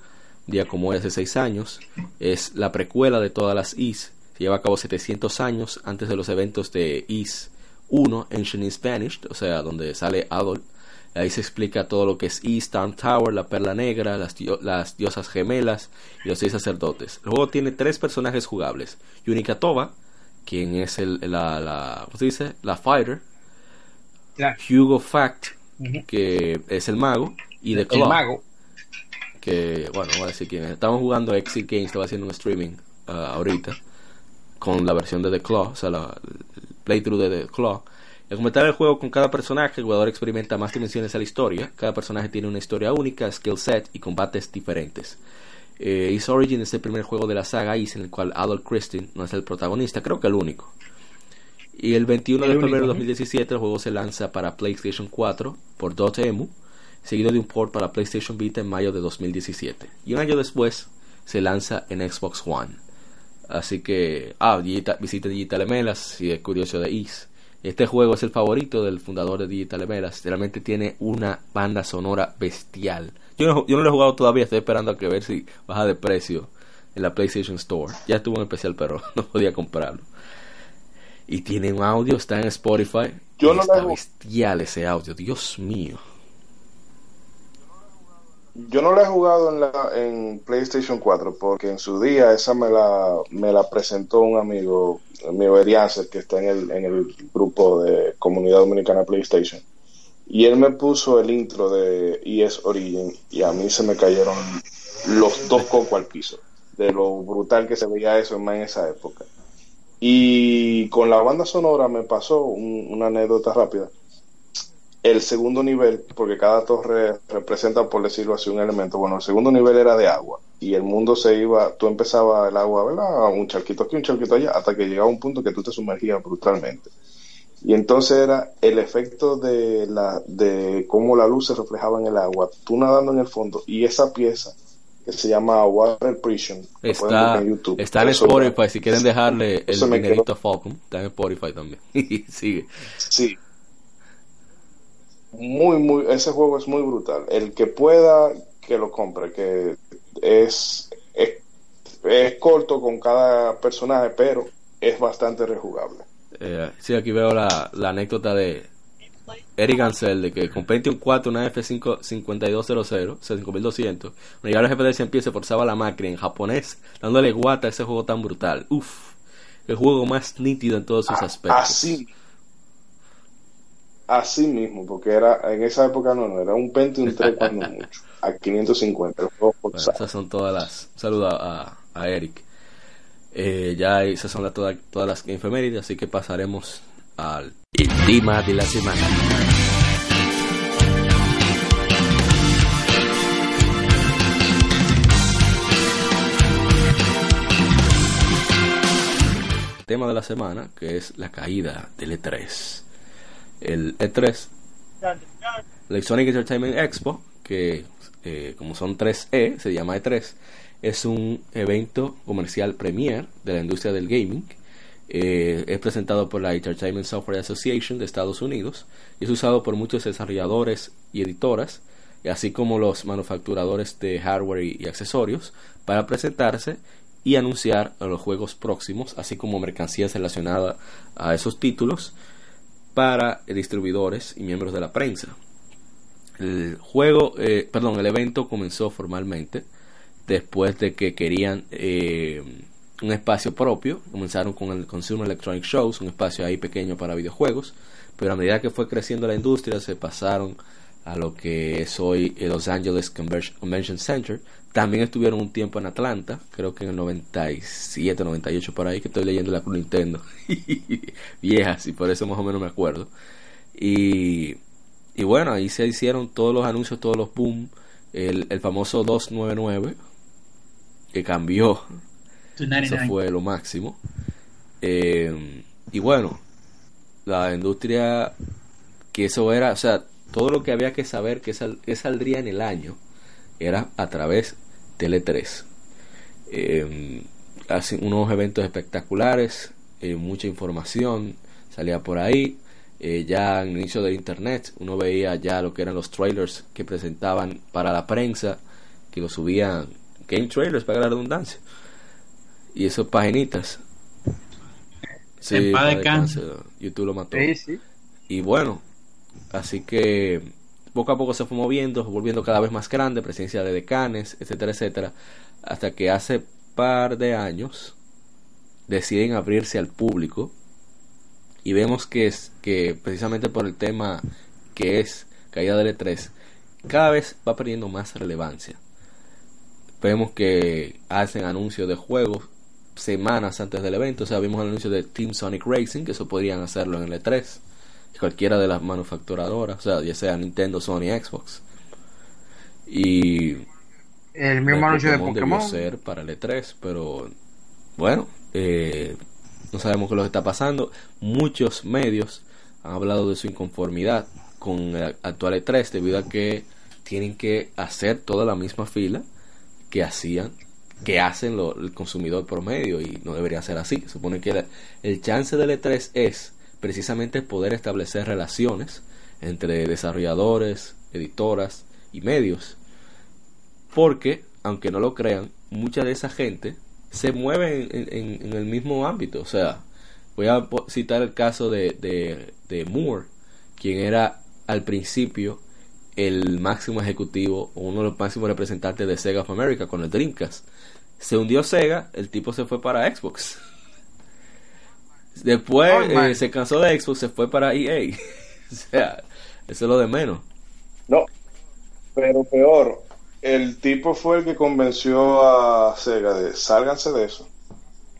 Día como hace 6 años. Es la precuela de todas las Is. Se lleva a cabo 700 años antes de los eventos de Is 1, Ancient in Spanish, o sea, donde sale Adol. Ahí se explica todo lo que es East Storm Tower, la Perla Negra, las, dio- las diosas gemelas y los seis sacerdotes. El juego tiene tres personajes jugables. Yunika Toba, quien es el, la, la, ¿cómo se dice? La Fighter. Hugo Fact, que es el mago. Y The el Claw, mago. que, bueno, voy a decir quién es. Estamos jugando Exit Games, estaba haciendo un streaming ah, ahorita con la versión de The Claw, o sea, la, el playthrough de The Claw. Al completar el juego con cada personaje, el jugador experimenta más dimensiones a la historia. Cada personaje tiene una historia única, skill set y combates diferentes. Eh, Is Origin es el primer juego de la saga Is en el cual Adolf Christine no es el protagonista, creo que el único. Y el 21 El de febrero de ¿no? 2017 el juego se lanza para PlayStation 4 por Dotemu, seguido de un port para PlayStation Vita en mayo de 2017. Y un año después se lanza en Xbox One. Así que, ah, Digital, visite Digital Emelas si es curioso de Is. Este juego es el favorito del fundador de Digital Emelas. Realmente tiene una banda sonora bestial. Yo no, yo no lo he jugado todavía, estoy esperando a que ver si baja de precio en la PlayStation Store. Ya estuvo en especial, pero no podía comprarlo. Y tiene un audio, está en Spotify. Yo no está lo he- bestial ese audio, Dios mío. Yo no la he jugado en, la, en PlayStation 4 porque en su día esa me la, me la presentó un amigo, amigo Erianser, que está en el, en el grupo de Comunidad Dominicana PlayStation. Y él me puso el intro de ES Origin y a mí se me cayeron los dos cocos al piso de lo brutal que se veía eso en esa época. Y con la banda sonora me pasó un- una anécdota rápida el segundo nivel, porque cada torre representa, por decirlo así, un elemento. Bueno, el segundo nivel era de agua y el mundo se iba, tú empezabas el agua, ¿verdad? Un charquito aquí, un charquito allá, hasta que llegaba un punto que tú te sumergías brutalmente. Y entonces era el efecto de la de cómo la luz se reflejaba en el agua, tú nadando en el fondo y esa pieza que se llama Water Prison, Está, en YouTube. está en Spotify. Si quieren dejarle el dinerito a Falcon, está en Spotify también. Sigue. Sí. Muy, muy, ese juego es muy brutal. El que pueda, que lo compre, que es, es, es corto con cada personaje, pero es bastante rejugable. Eh, sí, aquí veo la, la anécdota de Eric Ansel de que con Pentium 4, una F5 5200, o sea, 5200, cuando llegaba el jefe de 100 pies se forzaba la máquina en japonés, dándole guata a ese juego tan brutal. Uf, el juego más nítido en todos sus aspectos. Así, así mismo, porque era en esa época no, no era un Pentium 3 cuando mucho, a 550. el juego Bueno, esas son todas las. Un saludo a, a Eric. Eh, ya esas son las, todas, todas las efemérides, así que pasaremos al El tema de la semana. tema de la semana, que es la caída del E3. El E3 Electronic Entertainment Expo, que eh, como son 3E, se llama E3, es un evento comercial premier de la industria del gaming. Eh, es presentado por la Entertainment Software Association de Estados Unidos y es usado por muchos desarrolladores y editoras, así como los manufacturadores de hardware y, y accesorios, para presentarse y anunciar los juegos próximos, así como mercancías relacionadas a esos títulos para distribuidores y miembros de la prensa. El juego, eh, perdón, el evento comenzó formalmente después de que querían eh, un espacio propio. Comenzaron con el Consumer Electronic Shows, un espacio ahí pequeño para videojuegos, pero a medida que fue creciendo la industria se pasaron a lo que es hoy el Los Angeles Convention Center. También estuvieron un tiempo en Atlanta, creo que en el 97, 98 por ahí, que estoy leyendo la Club Nintendo. Viejas, y por eso más o menos me acuerdo. Y, y bueno, ahí se hicieron todos los anuncios, todos los boom. El, el famoso 299, que cambió eso fue lo máximo. Eh, y bueno, la industria, que eso era, o sea, todo lo que había que saber que, sal- que saldría en el año era a través del E3. Eh, así, unos eventos espectaculares, eh, mucha información salía por ahí. Eh, ya en el inicio del internet uno veía ya lo que eran los trailers que presentaban para la prensa, que lo subían, game trailers para la redundancia y esos paginitas. Descanse, YouTube lo mató. Sí, sí. Y bueno, así que poco a poco se fue moviendo, volviendo cada vez más grande, presencia de decanes, etcétera, etcétera, hasta que hace par de años deciden abrirse al público y vemos que es que precisamente por el tema que es caída del E3 cada vez va perdiendo más relevancia. Vemos que hacen anuncios de juegos semanas antes del evento, o sea, vimos el anuncio de Team Sonic Racing, que eso podrían hacerlo en el E3 cualquiera de las manufacturadoras, o sea, ya sea Nintendo, Sony, Xbox. Y El mismo anuncio de debió Pokémon. ser para el E3, pero bueno, eh, no sabemos qué lo está pasando. Muchos medios han hablado de su inconformidad con el actual E3 debido a que tienen que hacer toda la misma fila que hacían que hacen lo- el consumidor promedio y no debería ser así. Se supone que la- el chance del E3 es precisamente poder establecer relaciones entre desarrolladores, editoras y medios. Porque, aunque no lo crean, mucha de esa gente se mueve en, el mismo ámbito. O sea, voy a citar el caso de, de, de Moore, quien era al principio el máximo ejecutivo o uno de los máximos representantes de Sega of America con el Dreamcast. Se hundió Sega, el tipo se fue para Xbox. Después Oh, eh, se cansó de Xbox, se fue para EA. o sea, eso es lo de menos. No, pero peor, el tipo fue el que convenció a Sega de sálganse de eso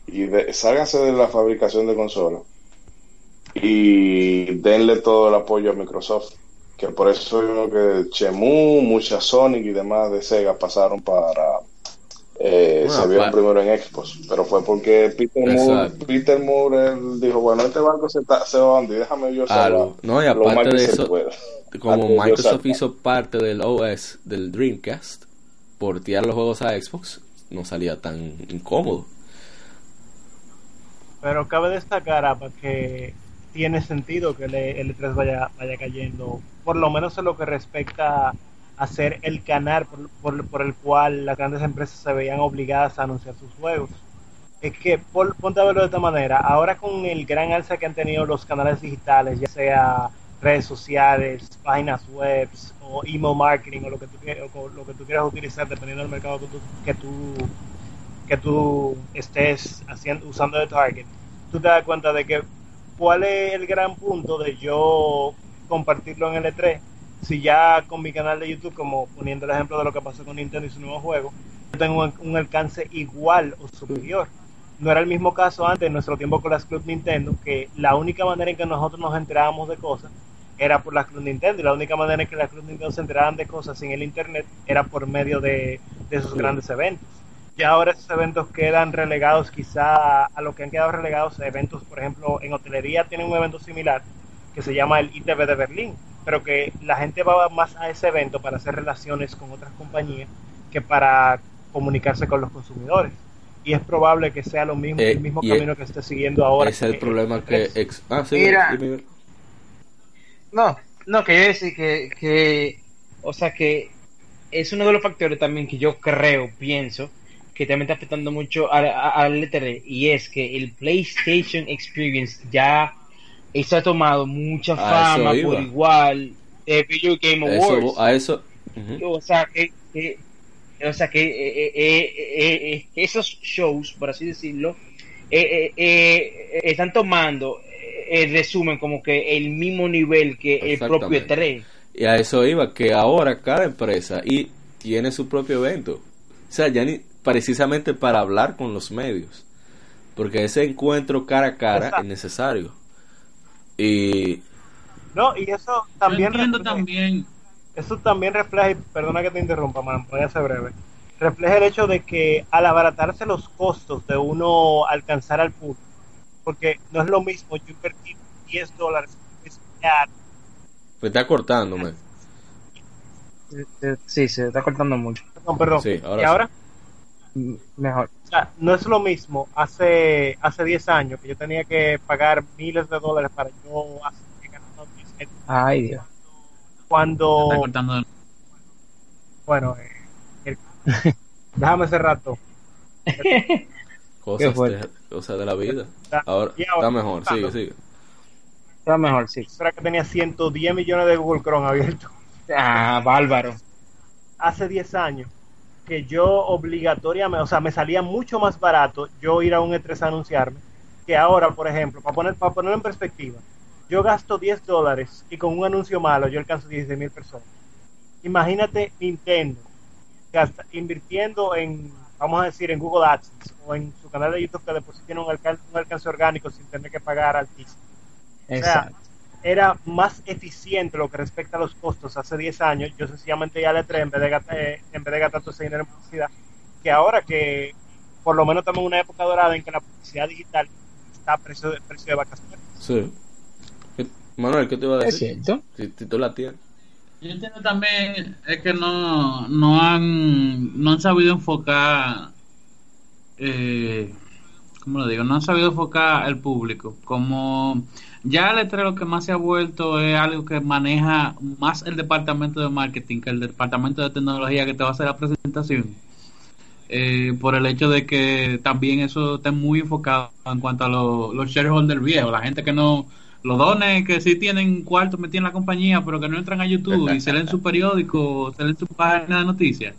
y de, sálganse de la fabricación de consolas y denle todo el apoyo a Microsoft. Que por eso vimos que Chemu, mucha Sonic y demás de Sega pasaron para. eh, se vieron primero en Xbox, pero fue porque Peter Moore. Peter Moore él dijo: Bueno, este barco se, está, se va a hundir, déjame yo. No, y aparte de eso, pueda". como Microsoft hizo parte del OS del Dreamcast, portear los juegos a Xbox no salía tan incómodo. Pero cabe destacar Apa, que tiene sentido que el, el E3 vaya, vaya cayendo, por lo menos en lo que respecta a ser el canal por, por- por el cual las grandes empresas se veían obligadas a anunciar sus juegos. Es que, por, ponte a verlo de esta manera, ahora con el gran alza que han tenido los canales digitales, ya sea redes sociales, páginas web o email marketing o lo que tú, o lo que tú quieras utilizar dependiendo del mercado que tú, que tú que tú estés haciendo usando de target, tú te das cuenta de que cuál es el gran punto de yo compartirlo en L3. Si ya con mi canal de YouTube, como poniendo el ejemplo de lo que pasó con Nintendo y su nuevo juego, yo tengo un, un alcance igual o superior. No era el mismo caso antes, en nuestro tiempo con las Club Nintendo, que la única manera en que nosotros nos enterábamos de cosas era por las Club Nintendo, y la única manera en que las Club Nintendo se enteraban de cosas sin el Internet era por medio de, de esos grandes eventos. Y ahora esos eventos quedan relegados quizá a lo que han quedado relegados eventos, por ejemplo, en hotelería tienen un evento similar que se llama el ITV de Berlín, pero que la gente va más a ese evento para hacer relaciones con otras compañías que para comunicarse con los consumidores. Y es probable que sea lo mismo, Eh, el mismo camino que esté siguiendo ahora. Ese es el problema que... ex- ah, sí, Mira. dime. No, no, que yo decir que, que, o sea, que es uno de los factores también que yo creo, pienso, que también está afectando mucho al a- al LTR, y es que el PlayStation Experience ya está tomado mucha A fama por igual de Video Game Awards. a eso... o sea que, que- o sea que eh, eh, eh, eh, esos shows por así decirlo eh, eh, eh, están tomando eh, el resumen como que el mismo nivel que el propio E Exactamente. 3 Y a eso iba, que ahora cada empresa y tiene su propio evento. O sea, ya ni precisamente para hablar con los medios. Porque ese encuentro cara a cara Exacto. es necesario. Y No, y eso Yo también entiendo refleja- también. eso también refleja, y perdona que te interrumpa, man, voy a ser breve, refleja el hecho de que al abaratarse los costos de uno alcanzar al público, porque no es lo mismo yo invertir 10 dólares en estudiar, me está cortándome. sí se está cortando mucho perdón, perdón, Sí, ahora y sí. ahora, mejor o sea, no es lo mismo hace hace 10 años que yo tenía que pagar miles de dólares para yo hacer ganando 10 céntimos, ay Dios cuando, Está cortando. bueno, eh, el- déjame ese rato, Cosas de, cosas de la vida. Está- Ahora y ahora, está mejor, sigue, claro. sigue. está mejor sí era que tenía 110 millones de Google Chrome abiertos. ah bárbaro hace 10 años que yo obligatoriamente, o sea, me salía mucho más barato yo ir a un E3 a anunciarme que ahora, por ejemplo, para poner para ponerlo en perspectiva, yo gasto 10 dólares y con un anuncio malo yo alcanzo 16 mil personas. Imagínate Nintendo gasta- invirtiendo en, vamos a decir, en Google AdSense o en su canal de YouTube que después tiene un alcance, un alcance orgánico sin tener que pagar altísimo exacto era más eficiente lo que respecta a los costos hace 10 años, yo sencillamente ya le trae en vez de gastar, eh, en vez de gastar todo ese dinero en publicidad, que ahora que por lo menos estamos en una época dorada en que la publicidad digital está a precio de, precio de vacaciones. Sí. ¿Qué- Manuel, ¿qué te iba a es decir? cierto Si, si tú la tienes. Yo entiendo también es que no, no han no han sabido enfocar eh, ¿cómo lo digo? No han sabido enfocar al público. Como ya el E3 lo que más se ha vuelto es algo que maneja más el departamento de marketing que el departamento de tecnología que te va a hacer la presentación. Eh, por el hecho de que también eso está muy enfocado en cuanto a lo- los shareholders viejos, la gente que no los dones que sí tienen cuartos metidos en la compañía, pero que no entran a YouTube y se leen su periódico, se leen su página de noticias.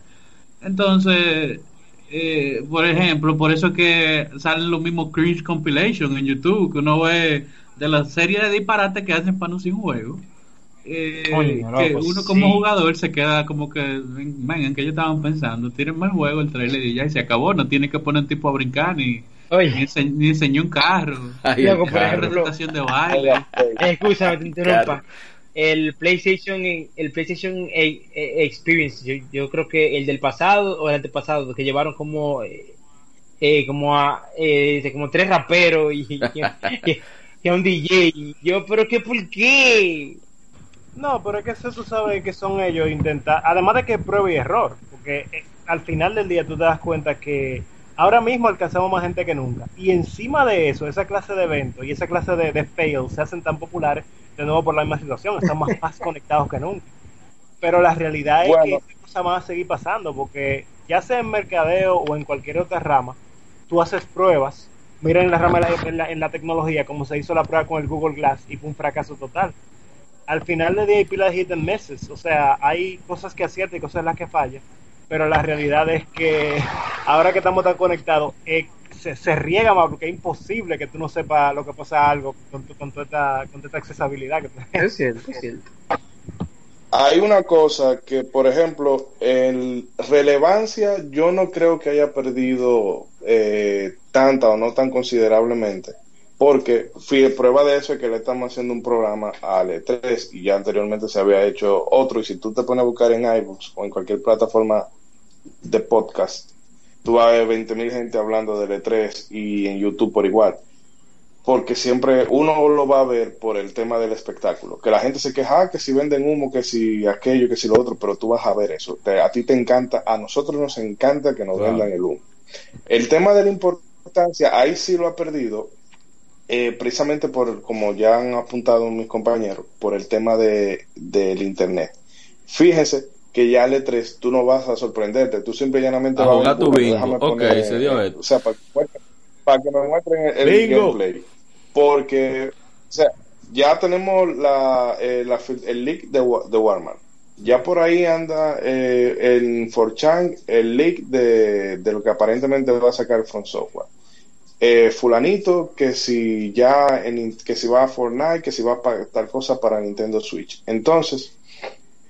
Entonces, eh, por ejemplo, por eso es que salen los mismos cringe compilation en YouTube, que uno ve de la serie de disparates que hacen para anunciar un juego. Eh, que loco, uno como sí. jugador se queda como que, ven, en que ellos estaban pensando, tienen más juego el trailer y ya y se acabó, no tiene que poner un tipo a brincar ni, ni, oye ense- ni enseñó un carro, Ay, el por carro. ejemplo, presentación de baile. Escúchame, te interrumpa. Claro. El PlayStation, el PlayStation eh, eh, Experience, yo, yo creo que el del pasado o el antepasado, que llevaron como, eh, eh, como a, eh, como tres raperos y, y, y- a un DJ. Y yo, pero qué, ¿por qué? No, pero es que eso tú sabes que son ellos intentar, además de que prueba y error, porque eh, al final del día tú te das cuenta que ahora mismo alcanzamos más gente que nunca. Y encima de eso, esa clase de eventos y esa clase de, de fails se hacen tan populares de nuevo por la misma situación, estamos más, conectados que nunca. Pero la realidad es que esta cosa va a seguir pasando, porque ya sea en mercadeo o en cualquier otra rama, tú haces pruebas. Mira en la rama de en la, en la tecnología, como se hizo la prueba con el Google Glass y fue un fracaso total al final del día hay pilas de hit and misses. O sea, hay cosas que aciertan y cosas en las que fallan. Pero la realidad es que ahora que estamos tan conectados, eh, se, se riega más porque es imposible que tú no sepas lo que pasa algo con, tu- con, toda esta, con toda esta accesibilidad que tenés. Es cierto, es cierto. Hay una cosa que, por ejemplo, en relevancia yo no creo que haya perdido eh, tanta o no tan considerablemente, porque fui, prueba de eso es que le estamos haciendo un programa a E3 y ya anteriormente se había hecho otro y si tú te pones a buscar en iBooks o en cualquier plataforma de podcast, tú vas a ver 20.000 gente hablando del E3 y en YouTube por igual porque siempre uno lo va a ver por el tema del espectáculo. Que la gente se queja "Ah, que si venden humo, que si aquello, que si lo otro, pero tú vas a ver eso. Te- a ti te encanta, a nosotros nos encanta que nos Claro. vendan el humo. El tema de la importancia, ahí sí lo ha perdido, eh, precisamente por, como ya han apuntado mis compañeros, por el tema de, del Internet. Fíjense que ya al E3 tú no vas a sorprenderte, tú simple y llanamente A vas jugar ver, tu "Bueno, bingo". Ok, se dio esto. O sea, para, para que me muestren el, el gameplay. Porque, o sea, ya tenemos la, eh, la el leak de, de Walmart. Ya por ahí anda eh, en 4chan el leak de, de lo que aparentemente va a sacar From Software. Eh, fulanito que si ya en, que si va a Fortnite, que si va a tal cosa para Nintendo Switch. Entonces,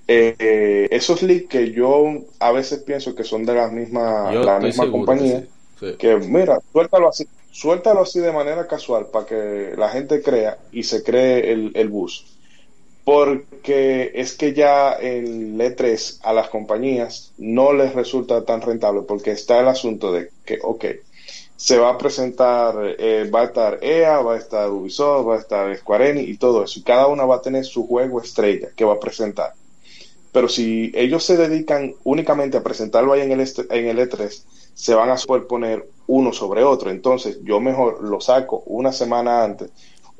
eh, esos leaks que yo a veces pienso que son de las mismas, Yo la misma compañía, que sí. Sí. que mira, suéltalo así, suéltalo así de manera casual para que la gente crea y se cree el, bus. Porque es que ya el E3 a las compañías no les resulta tan rentable porque está el asunto de que, ok, se va a presentar, eh, va a estar EA, va a estar Ubisoft, va a estar Square Enix y todo eso. Y cada una va a tener su juego estrella que va a presentar. Pero si ellos se dedican únicamente a presentarlo ahí en el, en el E3, se van a superponer uno sobre otro. Entonces, yo mejor lo saco una semana antes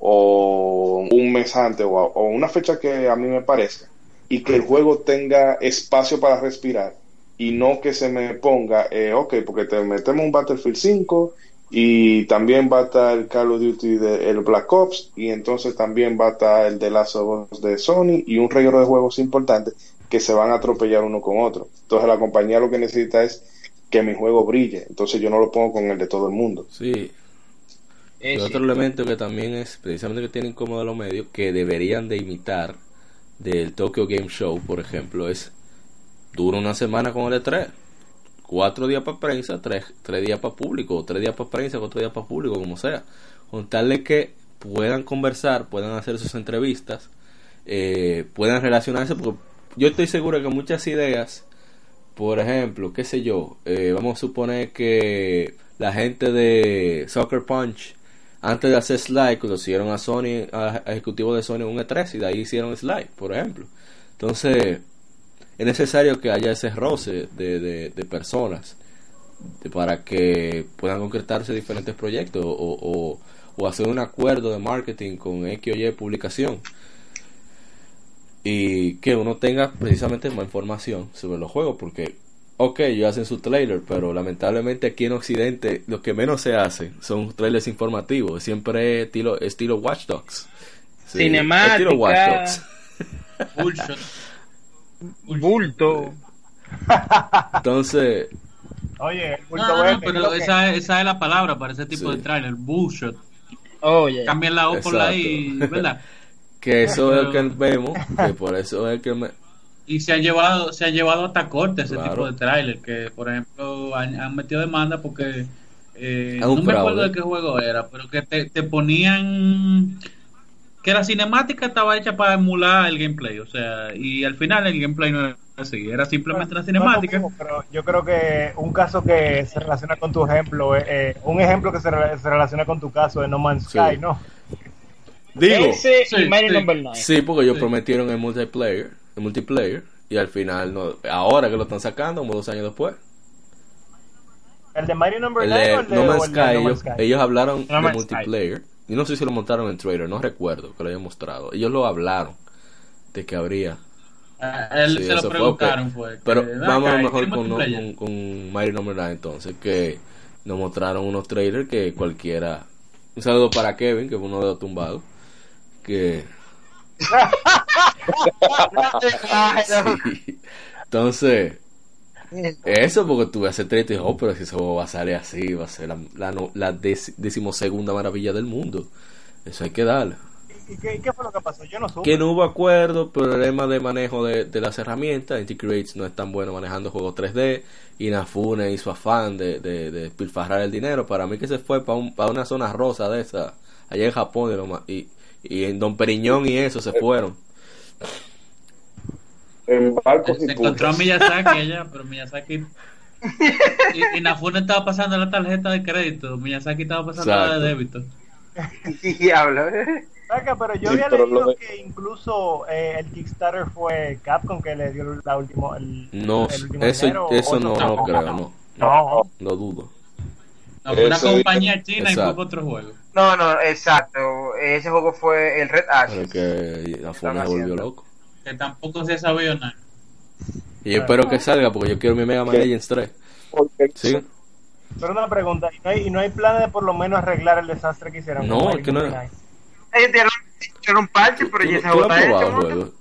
o un mes antes o, una fecha que a mí me parezca y que el juego tenga espacio para respirar y no que se me ponga, eh, ok, porque te metemos un Battlefield 5 y también va a estar el Call of Duty de el Black Ops y entonces también va a estar el de Last of de Sony y un reguero de juegos importantes que se van a atropellar uno con otro. Entonces la compañía lo que necesita es que mi juego brille, entonces yo no lo pongo con el de todo el mundo. Sí, y Es otro elemento que también es precisamente que tienen cómodo los medios que deberían de imitar del Tokyo Game Show, por ejemplo, es dura una semana con el E3. Cuatro días para prensa, tres, tres días para público, o tres días para prensa, cuatro días para público, como sea. Con tal de que puedan conversar, puedan hacer sus entrevistas, eh, puedan relacionarse, porque yo estoy seguro que muchas ideas, por ejemplo, qué sé yo, eh, vamos a suponer que la gente de Soccer Punch, antes de hacer Slide, conocieron a Sony, a, a ejecutivos de Sony un E3 y de ahí hicieron Slide, por ejemplo. Entonces, es necesario que haya ese roce de, de, personas para que puedan concretarse diferentes proyectos o, o, o hacer un acuerdo de marketing con X o Y publicación y que uno tenga precisamente más información sobre los juegos porque ok ellos hacen su trailer pero lamentablemente aquí en Occidente lo que menos se hace son trailers informativos siempre estilo estilo Watch Dogs Sí, Cinemática. estilo Watch Dogs. Bulto. entonces Oye, el bulto No, no, no, verde, pero esa, es- esa es la palabra para ese tipo Sí. de trailer. Bullshit. Oye. Cambian la O por la I. ¿verdad? que eso es el que vemos que por eso es el que me, Y se han llevado, se han llevado hasta corte ese Claro. tipo de trailer, que por ejemplo han, han metido demanda porque eh, no me acuerdo de qué juego era, pero que te, te ponían que la cinemática estaba hecha para emular el gameplay, o sea, y al final el gameplay no era así, era simplemente la No cinemática. lo mismo, pero yo creo que un caso que se relaciona con tu ejemplo, eh, eh, un ejemplo que se, re- se relaciona con tu caso es No Man's Sí. Sky, ¿no? Digo Ese Sí, y Mario sí. Number 9. Sí, porque ellos Sí. prometieron el multiplayer, el multiplayer, y al final no, ahora que lo están sacando, como dos años después. ¿El de Mario Number El 9 de o el de, No Man's el de Sky, No Man's ellos, Sky? ellos hablaron No de Man's Sky. multiplayer. Y no sé si lo montaron en trailer, no recuerdo que lo hayan mostrado. Ellos lo hablaron de que habría. A él Sí, se lo fue, preguntaron, fue. Pero "Ven vamos a lo mejor ¿qué con, multiplayer?" con, con Mario No. 9 entonces, que nos mostraron unos trailers que cualquiera... Un saludo para Kevin, que fue uno de los tumbados. Que... Sí. Entonces, Eso porque tú ves y dices, oh, pero si ese juego va a salir así, va a ser la, la, no- la dec- decimosegunda maravilla del mundo. Eso hay que darle. ¿Y qué, y qué fue lo que pasó? Yo no supe. Que no hubo acuerdo, problema de manejo de, de las herramientas. Anti-Creates no es tan bueno manejando juegos 3D. Y Nafune hizo afán de, de, de despilfarrar el dinero. Para mí que se fue para un, para una zona rosa de esa, allá en Japón. Y, lo y, y en Don Periñón y eso se fueron. En barcos Se y encontró a. Miyazaki allá, pero Miyazaki. Y, y Nafune estaba pasando la tarjeta de crédito, Miyazaki estaba pasando la Exacto. de débito. Diablo. eh. Saca, pero yo Sí, había pero leído lo que incluso eh, el Kickstarter fue Capcom que le dio la última, el, No, el último eso, dinero, eso no, no creo, no. No, Lo dudo. No, fue una compañía china y fue Exacto. otro juego. No, no, exacto. Ese juego fue el Red Ash. Pero que la se volvió loco. Que tampoco se sabía nada. Y yo espero que salga porque yo quiero mi Mega Man Legends 3. Porque- ¿Sí? pero una pregunta, ¿y no hay, y no hay planes de por lo menos arreglar el desastre que hicieron? No, es que no- hicieron un parche, ¿Tú, pero ya está probado hecho. el ¿no? juego?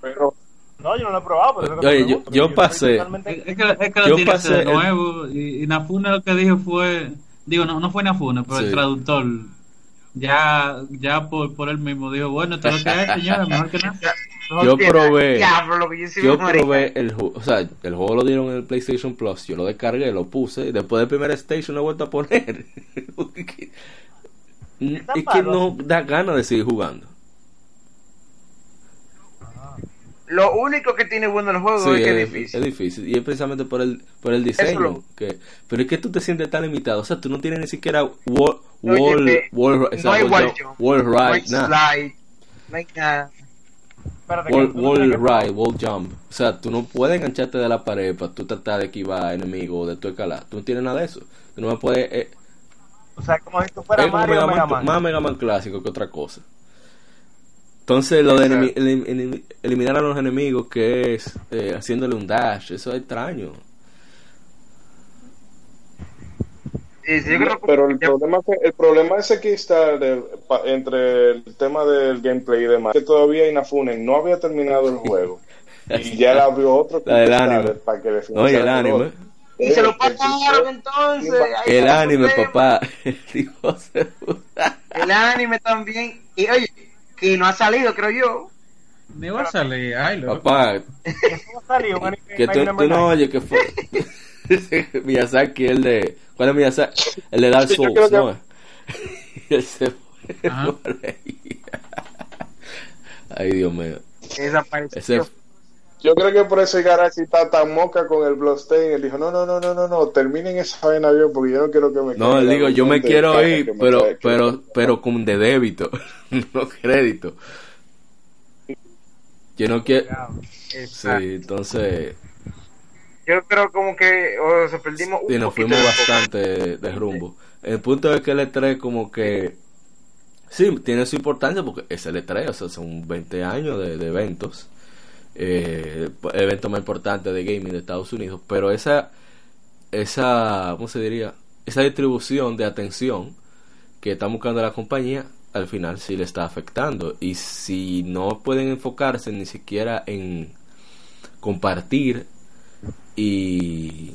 Pero No, yo no lo he probado, pero yo- pasé- totalmente- Es, que, es que lo Yo pasé de el- nuevo. Y, y Nafune lo que dijo fue. Digo, no, no fue Nafune, pero Sí. el traductor. Ya, ya por, por él mismo dijo: Bueno, esto es lo que hay, señora, mejor que nada. No Yo probé- Diablo, yo sí Yo probé el juego, o sea, el juego lo dieron en el PlayStation Plus, yo lo descargué, lo puse, y después del primer station lo he vuelto a poner. Es que no da ganas de seguir jugando. Lo único que tiene bueno el juego Sí, es que es es, difícil. es difícil. Y es precisamente por el, por el diseño. lo- Que, pero es que tú te sientes tan limitado. O sea, tú no tienes ni siquiera wall, Oye, wall, wall, no hay wall wall jump, jump, wall No hay ride, nada. slide, no hay nada. Espérate, que Wall, wall ride, wall jump. O sea, tú no puedes engancharte de la pared para tú tratar de esquivar enemigos, de tu escalar. Tú no tienes nada de eso. Tú no me puedes. eh, O sea, como si tú fueras como Mario Mega o Mega Man- Man. más Mega Man clásico que otra cosa. Entonces, lo de enemi- elim- elim- eliminar a los enemigos, que es eh, haciéndole un dash, eso es extraño. Y sí, yo creo que- pero el problema, que- el problema ese que está de- pa- entre el tema del gameplay y demás, que todavía Inafune no había terminado el juego. y ya él abrió otro La del anime. para que le Oye, el anime. Y se lo El pasaron entonces. El anime, papá. El anime también. Y oye, que no ha salido, creo yo. Me va a salir, ay, loco. Papá, no que tú, tú no oyes que fue. Miyazaki, el de. ¿Cuál es Miyazaki? El de Dark Sí, Souls, que- ¿no? Y él se fue Ajá. por ahí. Ay, Dios mío. Desapareció. Ese, Yo creo que por eso Igarashi está tan moca con el Bloodstain. Él dijo, no, no, no, no, no, no, terminen esa vaina bien porque yo no quiero que me no, digo, yo me quiero ir, pero, pero, pero con de débito, no crédito. Yo no quiero. Sí, entonces. Yo creo como que o se perdimos un Sí, nos fuimos de bastante de, de rumbo. El punto es que el E3 como que sí, tiene su importancia porque es el E3, o sea, son 20 años de, de eventos. Eh, evento más importante de gaming de Estados Unidos, pero esa esa, ¿cómo se diría? Esa distribución de atención que está buscando la compañía al final sí le está afectando y si no pueden enfocarse ni siquiera en compartir y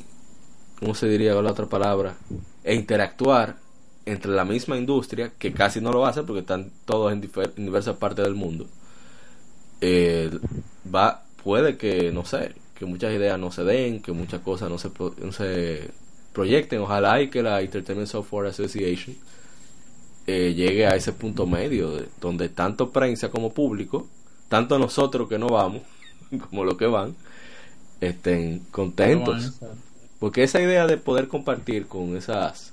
¿cómo se diría la otra palabra? E interactuar entre la misma industria, que casi no lo hace porque están todos en diversas partes del mundo. Eh, va, puede que, no sé, que muchas ideas no se den, que muchas cosas no se, pro- no se proyecten. Ojalá y que la Entertainment Software Association eh, llegue a ese punto medio, de- donde tanto prensa como público, tanto nosotros que no vamos, como los que van, estén contentos. Porque esa idea de poder compartir con esas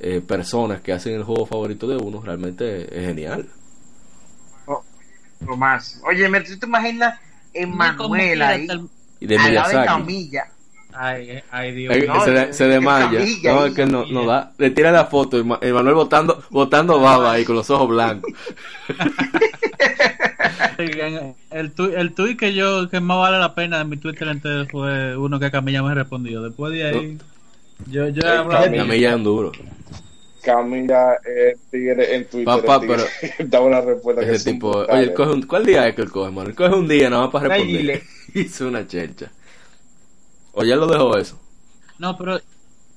eh, personas que hacen el juego favorito de uno realmente es genial. Lo más. Oye, me- ¿tú te imaginas Emanuel ahí, Y de al lado de Miyazaki. Camilla? Ay, ay, Dios Eh, mío. No, se, es- se es desmaya. No, es que no, no da. Le tira la foto. Ema- Emanuel botando, botando baba ahí con los ojos blancos. El tuit el tuit que yo que más vale la pena de mi Twitter entero fue uno que Camilla me respondió. Después de ahí, yo, yo he Eh, hablado Camilla. Un duro. Camila eh, Tigre en Twitter. Papá, tigre daba una respuesta que Ese son tipo. Oye, él coge un- ¿cuál día es que él coge? Él coge un día nada más para responder. Hizo una chelcha. O ya lo dejó eso. No, pero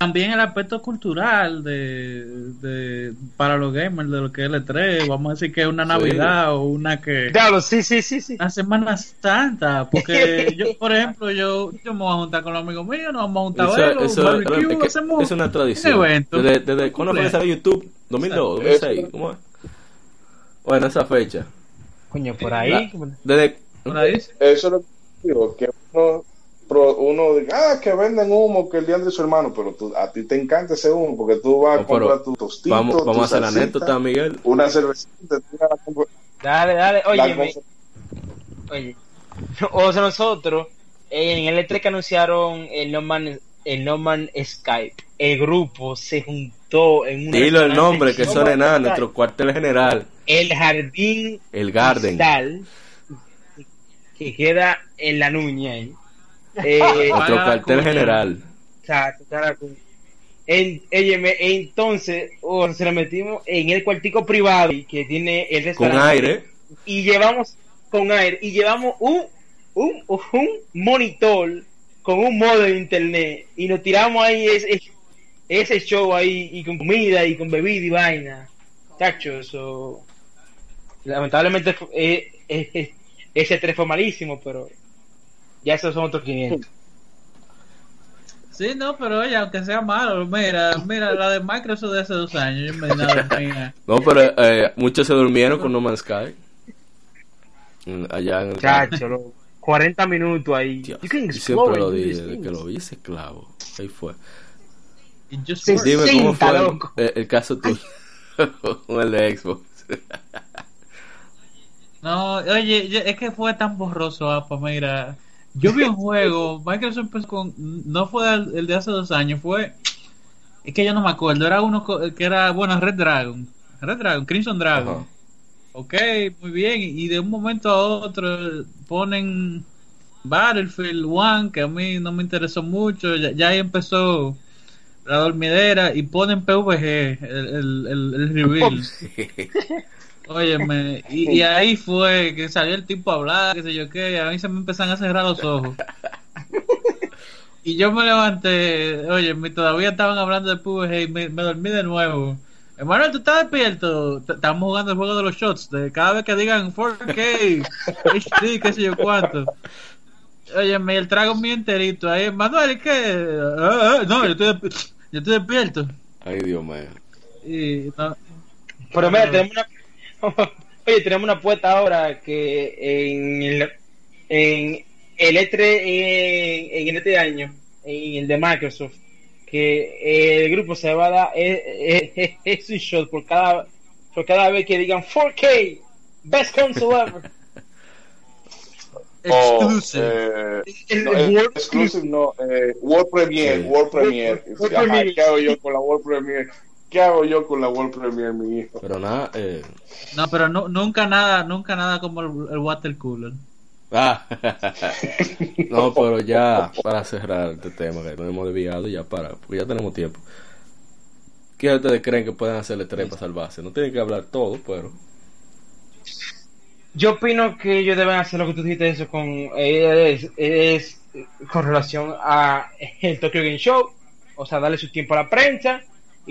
también el aspecto cultural de, de para los gamers de lo que es el E3, vamos a decir que es una Sí. Navidad o una que Claro, sí, sí, sí, sí. una Semana Santa, porque yo, por ejemplo, yo, yo me voy a juntar con los amigos míos, nos vamos a juntar a Eso, verlo, eso- un barbecue, es, que hacemos es una tradición. un evento. Desde, desde ¿Cuándo fue que salió YouTube? ¿2002? ¿2006? ¿Cómo es? Bueno, esa fecha. Coño, por ahí. La- desde, Por ahí. Eso es lo que digo, que uno, uno diga, ah, que venden humo, que el día de su hermano, pero tú, a ti te encanta ese humo porque tú vas a comprar tu tostito, vamos, tu vamos a hacer la anécdota, Miguel. una cervecita, Dale, dale. Oye, oye. O sea, nosotros, en el E3 que anunciaron el No Man, el no Man Skype, el grupo se juntó en un Dilo el nombre, que Man nada, nuestro cuartel general, El Jardín el Garden. Cristal, que queda en la Nuña. ahí. Eh, Para cuartel general. Exacto. En, entonces, oh, se lo metimos en el cuartico privado que tiene el Con restaurante. aire. Y llevamos con aire, y llevamos un, un, un monitor con un modo de internet. Y nos tiramos ahí ese, ese show ahí, y con comida, y con bebida y vaina. Eso. Lamentablemente, fue- eh, eh, ese 3 fue malísimo, pero ya esos son otros 500. Sí, no, pero oye, aunque sea malo, mira, mira, la de Microsoft de hace dos años, yo me nada. No, pero eh, muchos se durmieron con No Man's Sky. Allá en el Chacho, los 40 minutos ahí. Dios, You can yo siempre lo dije, desde que lo vi ese clavo. Ahí fue. Sí. Dime cómo fue el, el caso tuyo con el de Xbox. No, oye, es que fue tan borroso, apa, mira. Yo vi un juego, Microsoft empezó con, no fue el, el de hace dos años, fue, es que yo no me acuerdo, era uno que era, bueno, Red Dragon, Red Dragon, Crimson Dragon. Ajá. Ok, muy bien, y de un momento a otro ponen Battlefield One, que a mí no me interesó mucho, ya, ya ahí empezó la dormidera, y ponen PVG, el, el, el, el reveal. Óyeme, y, y ahí fue que salió el tipo a hablar, qué sé yo qué, y a mí se me empezaron a cerrar los ojos. Y yo me levanté, oye, todavía estaban hablando de PvG y me, me dormí de nuevo. Hermano, ¿tú estás despierto? Estamos jugando el juego de los shots, de cada vez que digan 4K, HD, qué sé yo cuánto. Oye, me el trago mío enterito ahí, Manuel, ¿qué? Ah, ah, no, yo estoy, yo estoy despierto. Ay, Dios mío. Y, no, Pero mira, tenemos una. Oye, tenemos una apuesta ahora que en el, en el E3 en, en este año, en el de Microsoft, que el grupo se va a dar es, es- es un shot por cada, por cada vez que digan 4K, best console ever. o, exclusive. eh, El no, World eh, exclusive no, eh, World Premiere. World Premiere. World Ajá, Premiere. ¿Qué hago yo con la World Premiere? ¿Qué hago yo con la World Premiere, mi hijo? Pero nada, eh, No, pero no, nunca nada, nunca nada como el, el water cooler. Ah, no, pero ya para cerrar este tema que nos hemos desviado ya para, porque ya tenemos tiempo. ¿Qué ustedes creen que pueden hacerle tres para salvarse? No tienen que hablar todo, pero Yo opino que ellos deben hacer lo que tú dijiste eso con eh, es, es con relación a el Tokyo Game Show, o sea, darle su tiempo a la prensa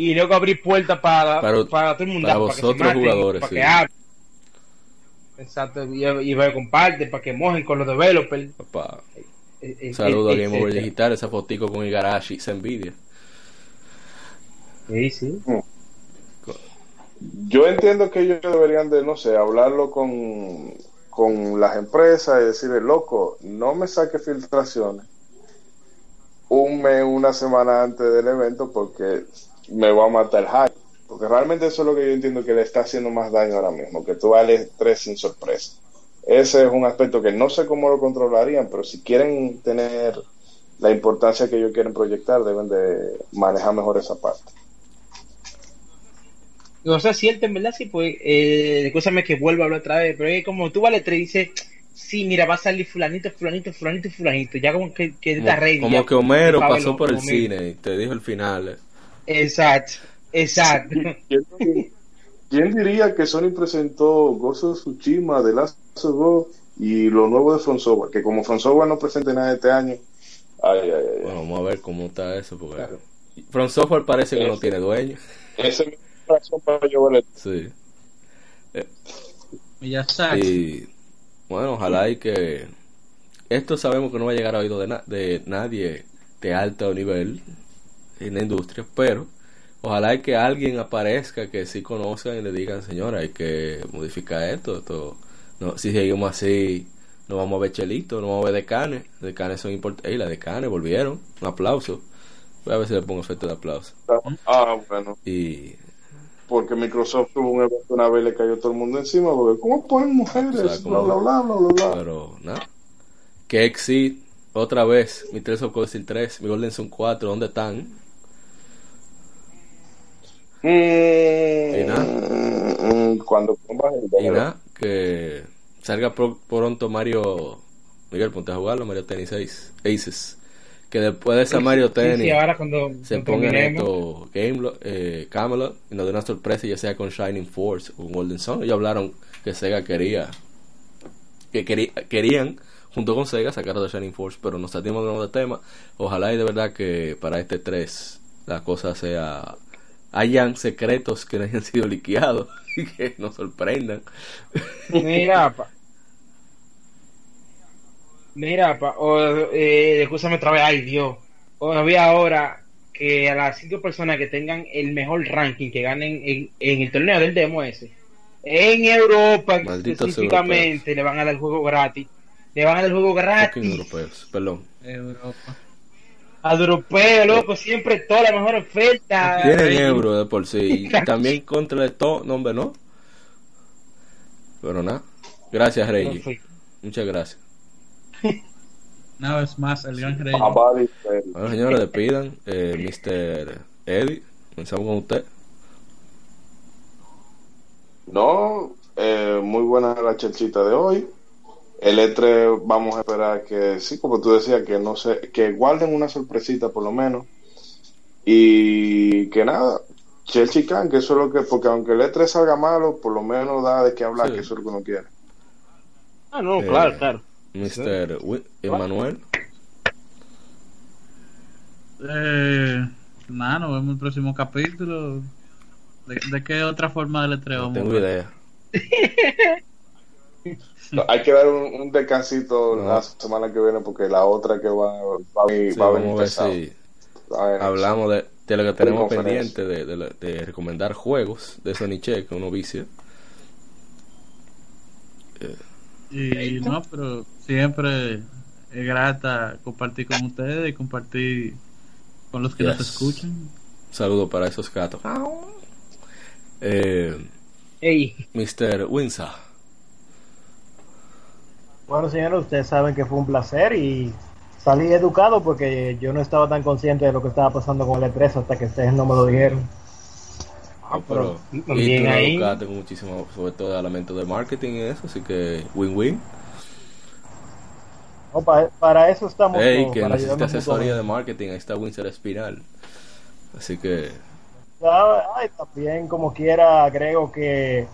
y luego abrir puertas para, Para- para, todo el mundo, para para que vosotros maten, jugadores, para sí. que hablen. Exacto, y, y para que comparten, para que mojen con los developers. papá, eh, eh, saludo a eh, Game Over eh, Digital, esa fotico con Igarashi, se envidia. Sí, sí. Yo entiendo que ellos deberían de, no sé, hablarlo con, con las empresas y decirle, loco, no me saque filtraciones un mes, una semana antes del evento porque me va a matar el hype. Porque realmente eso es lo que yo entiendo que le está haciendo más daño ahora mismo, que tú vales tres sin sorpresa. Ese es un aspecto que no sé cómo lo controlarían, pero si quieren tener la importancia que ellos quieren proyectar, deben de manejar mejor esa parte. O sea, cierto, en verdad, sí, pues, eh, escúchame que vuelva a hablar otra vez, pero es como tú vale tres y dices, sí, mira, va a salir fulanito, fulanito, fulanito fulanito, ya como que, que Como, está ready. como que Homero pasó por el cine y te dijo el final. Eh. Exacto, exacto. ¿Quién, quién diría que Sony presentó Ghost of Tsushima, The Last of Us y lo nuevo de Software? Que como Software no presente nada este año, Ay, ay, ay. Bueno, vamos a ver cómo está eso, porque From Software parece que no tiene dueño. Esa es mi razón para yo ver Sí. Miyazaki. Y bueno, ojalá y que esto sabemos que no va a llegar a oído de, na- de nadie de alto nivel en la industria, pero ojalá y que alguien aparezca que sí conozcan y le digan, señora, hay que modificar esto, esto no, si seguimos así no vamos a ver chelito, no vamos a ver decanes, decanes son importantes, las decanes volvieron, un aplauso, voy a ver si le pongo efecto de aplauso Ah, bueno. y Porque Microsoft tuvo un evento una vez y le cayó todo el mundo encima. Porque, ¿cómo ponen mujeres? O sea, bla, como- bla, bla, bla, bla, bla. Pero nada. Que Exit, otra vez, mi Tales of Steel 3, mi Golden Sun 4, ¿dónde están? Mm, nada. mm, Cuando pongas el Y nada, que salga pro- pronto Mario. Miguel, ponte a jugarlo, Mario Tennis Ace- Aces. Que después de esa Mario Sí, Tennis sí, ahora cuando, se cuando pongan terminemos. esto Game, eh, Camelot y nos den una sorpresa, ya sea con Shining Force o con Golden Sun. Ellos hablaron que Sega quería. Que querí- querían, junto con Sega, sacar de Shining Force, pero nos salimos de nuevo de tema. Ojalá y de verdad que para este 3 la cosa sea. Hayan secretos que no hayan sido liqueados y que nos sorprendan. Mira, pa. Mira, pa. O, eh, escúchame otra vez, ay Dios. O había ahora que a las cinco personas que tengan el mejor ranking que ganen en, en el torneo del demo ese, en Europa Malditos específicamente, le van a dar el juego gratis. Le van a dar el juego gratis. europeos, perdón. Europa. Europeo, loco, siempre toda la mejor oferta. Tienen euro de por sí. Y también contra el todo, no, hombre, no. Pero nada. Gracias, Reggie. Muchas gracias. Una vez más, el gran rey. Bueno, señores, despidan. Eh, Mr. Eddie, comenzamos con usted. No, eh, muy buena la chelchita de hoy. El E3 vamos a esperar que, sí, como tú decías, que no sé, que guarden una sorpresita por lo menos. Y que nada, Chelsea Can, que eso es lo que, porque aunque el E3 salga malo, por lo menos da de qué hablar, Sí. que eso es lo que uno quiere. Ah, no, Eh, claro, claro. Mr. Wi- Emanuel. Eh, nada, nos vemos en el próximo capítulo. ¿De, de qué otra forma del estreno No vamos a tengo idea. Hay que dar un, un descansito No. la semana que viene porque la otra que va, va, a venir- Sí, va a venir vamos a ver pesado. si hablamos de, de lo que tenemos pendiente de, de, recomendar juegos de Sony Che, que uno vicia. Y no, pero siempre es grata compartir con ustedes y compartir con los que nos Yes. escuchan. Un saludo para esos gatos. Eh, Ey, Mr. Windsor. Bueno, señores, ustedes saben que fue un placer y salí educado porque yo no estaba tan consciente de lo que estaba pasando con el E3 hasta que ustedes no me lo dijeron. Ah, pero y tú bien ahí. con muchísimo, sobre todo elementos de marketing y eso, así que win-win. No, pa- para eso estamos todos, que para necesita asesoría de marketing, ahí está Windsor Espinal. Así que, ay, también como quiera agrego que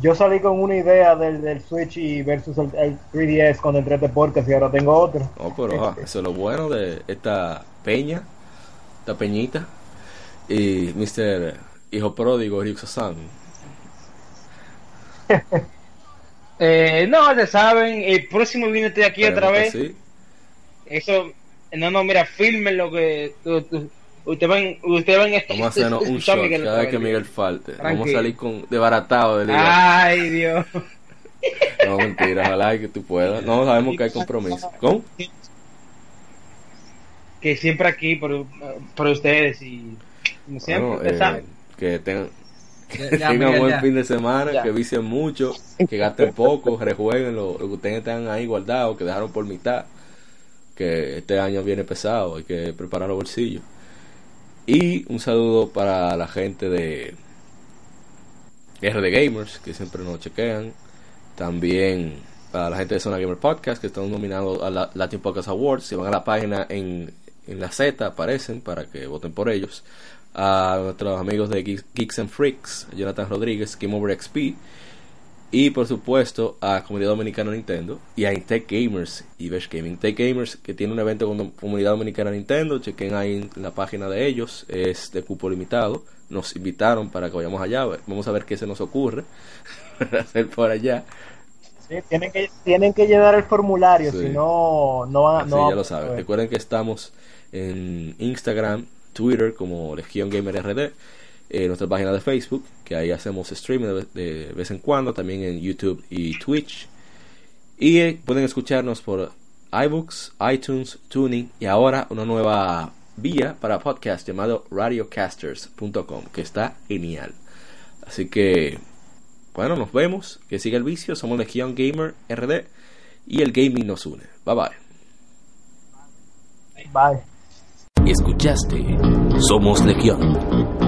yo salí con una idea del, del Switch y versus el, el 3DS cuando entré este podcast y ahora tengo otro. no, pero ah, eso es lo bueno de esta peña, esta peñita. Y Mr. Hijo Pródigo, Ryuxo-san. eh, no, ya saben, el próximo viernes estoy aquí otra Esperemos vez. sí. Eso, no, no, mira, filmen lo que tu- ustedes van, ustedes van a Vamos a hacernos un shot Miguel cada vez que. Miguel falte. Vamos a salir con desbaratado de liga. Ay, Dios. No, mentira, ojalá que tú puedas. No, sabemos que hay compromiso. ¿Cómo? Que siempre aquí por, por ustedes y como siempre, Bueno, eh, saben. que tengan, que Ya, tengan Miguel, buen ya. fin de semana, Ya. que vicien mucho, que gasten poco, rejueguen lo, lo que ustedes tengan ahí guardado, que dejaron por mitad, que este año viene pesado, hay que preparar los bolsillos. Y un saludo para la gente de RD Gamers, que siempre nos chequean. También para la gente de Zona Gamer Podcast, que están nominados a la Latin Podcast Awards. Si van a la página en, en la Z, aparecen para que voten por ellos. A nuestros amigos de Geeks, and Freaks, Jonathan Rodríguez, Game Over XP. Y por supuesto a Comunidad Dominicana Nintendo y a Intech Gamers y Best Gaming. Tech Gamers que tiene un evento con Comunidad Dominicana Nintendo, chequen ahí en la página de ellos, es de cupo limitado. Nos invitaron para que vayamos allá, vamos a ver qué se nos ocurre hacer por allá. Sí, tienen que, tienen que llenar el formulario, Sí. si no, no van no van ya lo saben. Recuerden que estamos en Instagram, Twitter como Legión Gamer RD, eh, nuestra página de Facebook, que ahí hacemos streaming de, de vez en cuando, también en YouTube y Twitch. Y eh, pueden escucharnos por iBooks, iTunes, Tuning y ahora una nueva vía para podcast llamado radiocasters.com, que está genial. Así que, bueno, nos vemos. Que siga el vicio. Somos Legión Gamer RD y el gaming nos une. Bye bye. Bye. Escuchaste Somos Legión.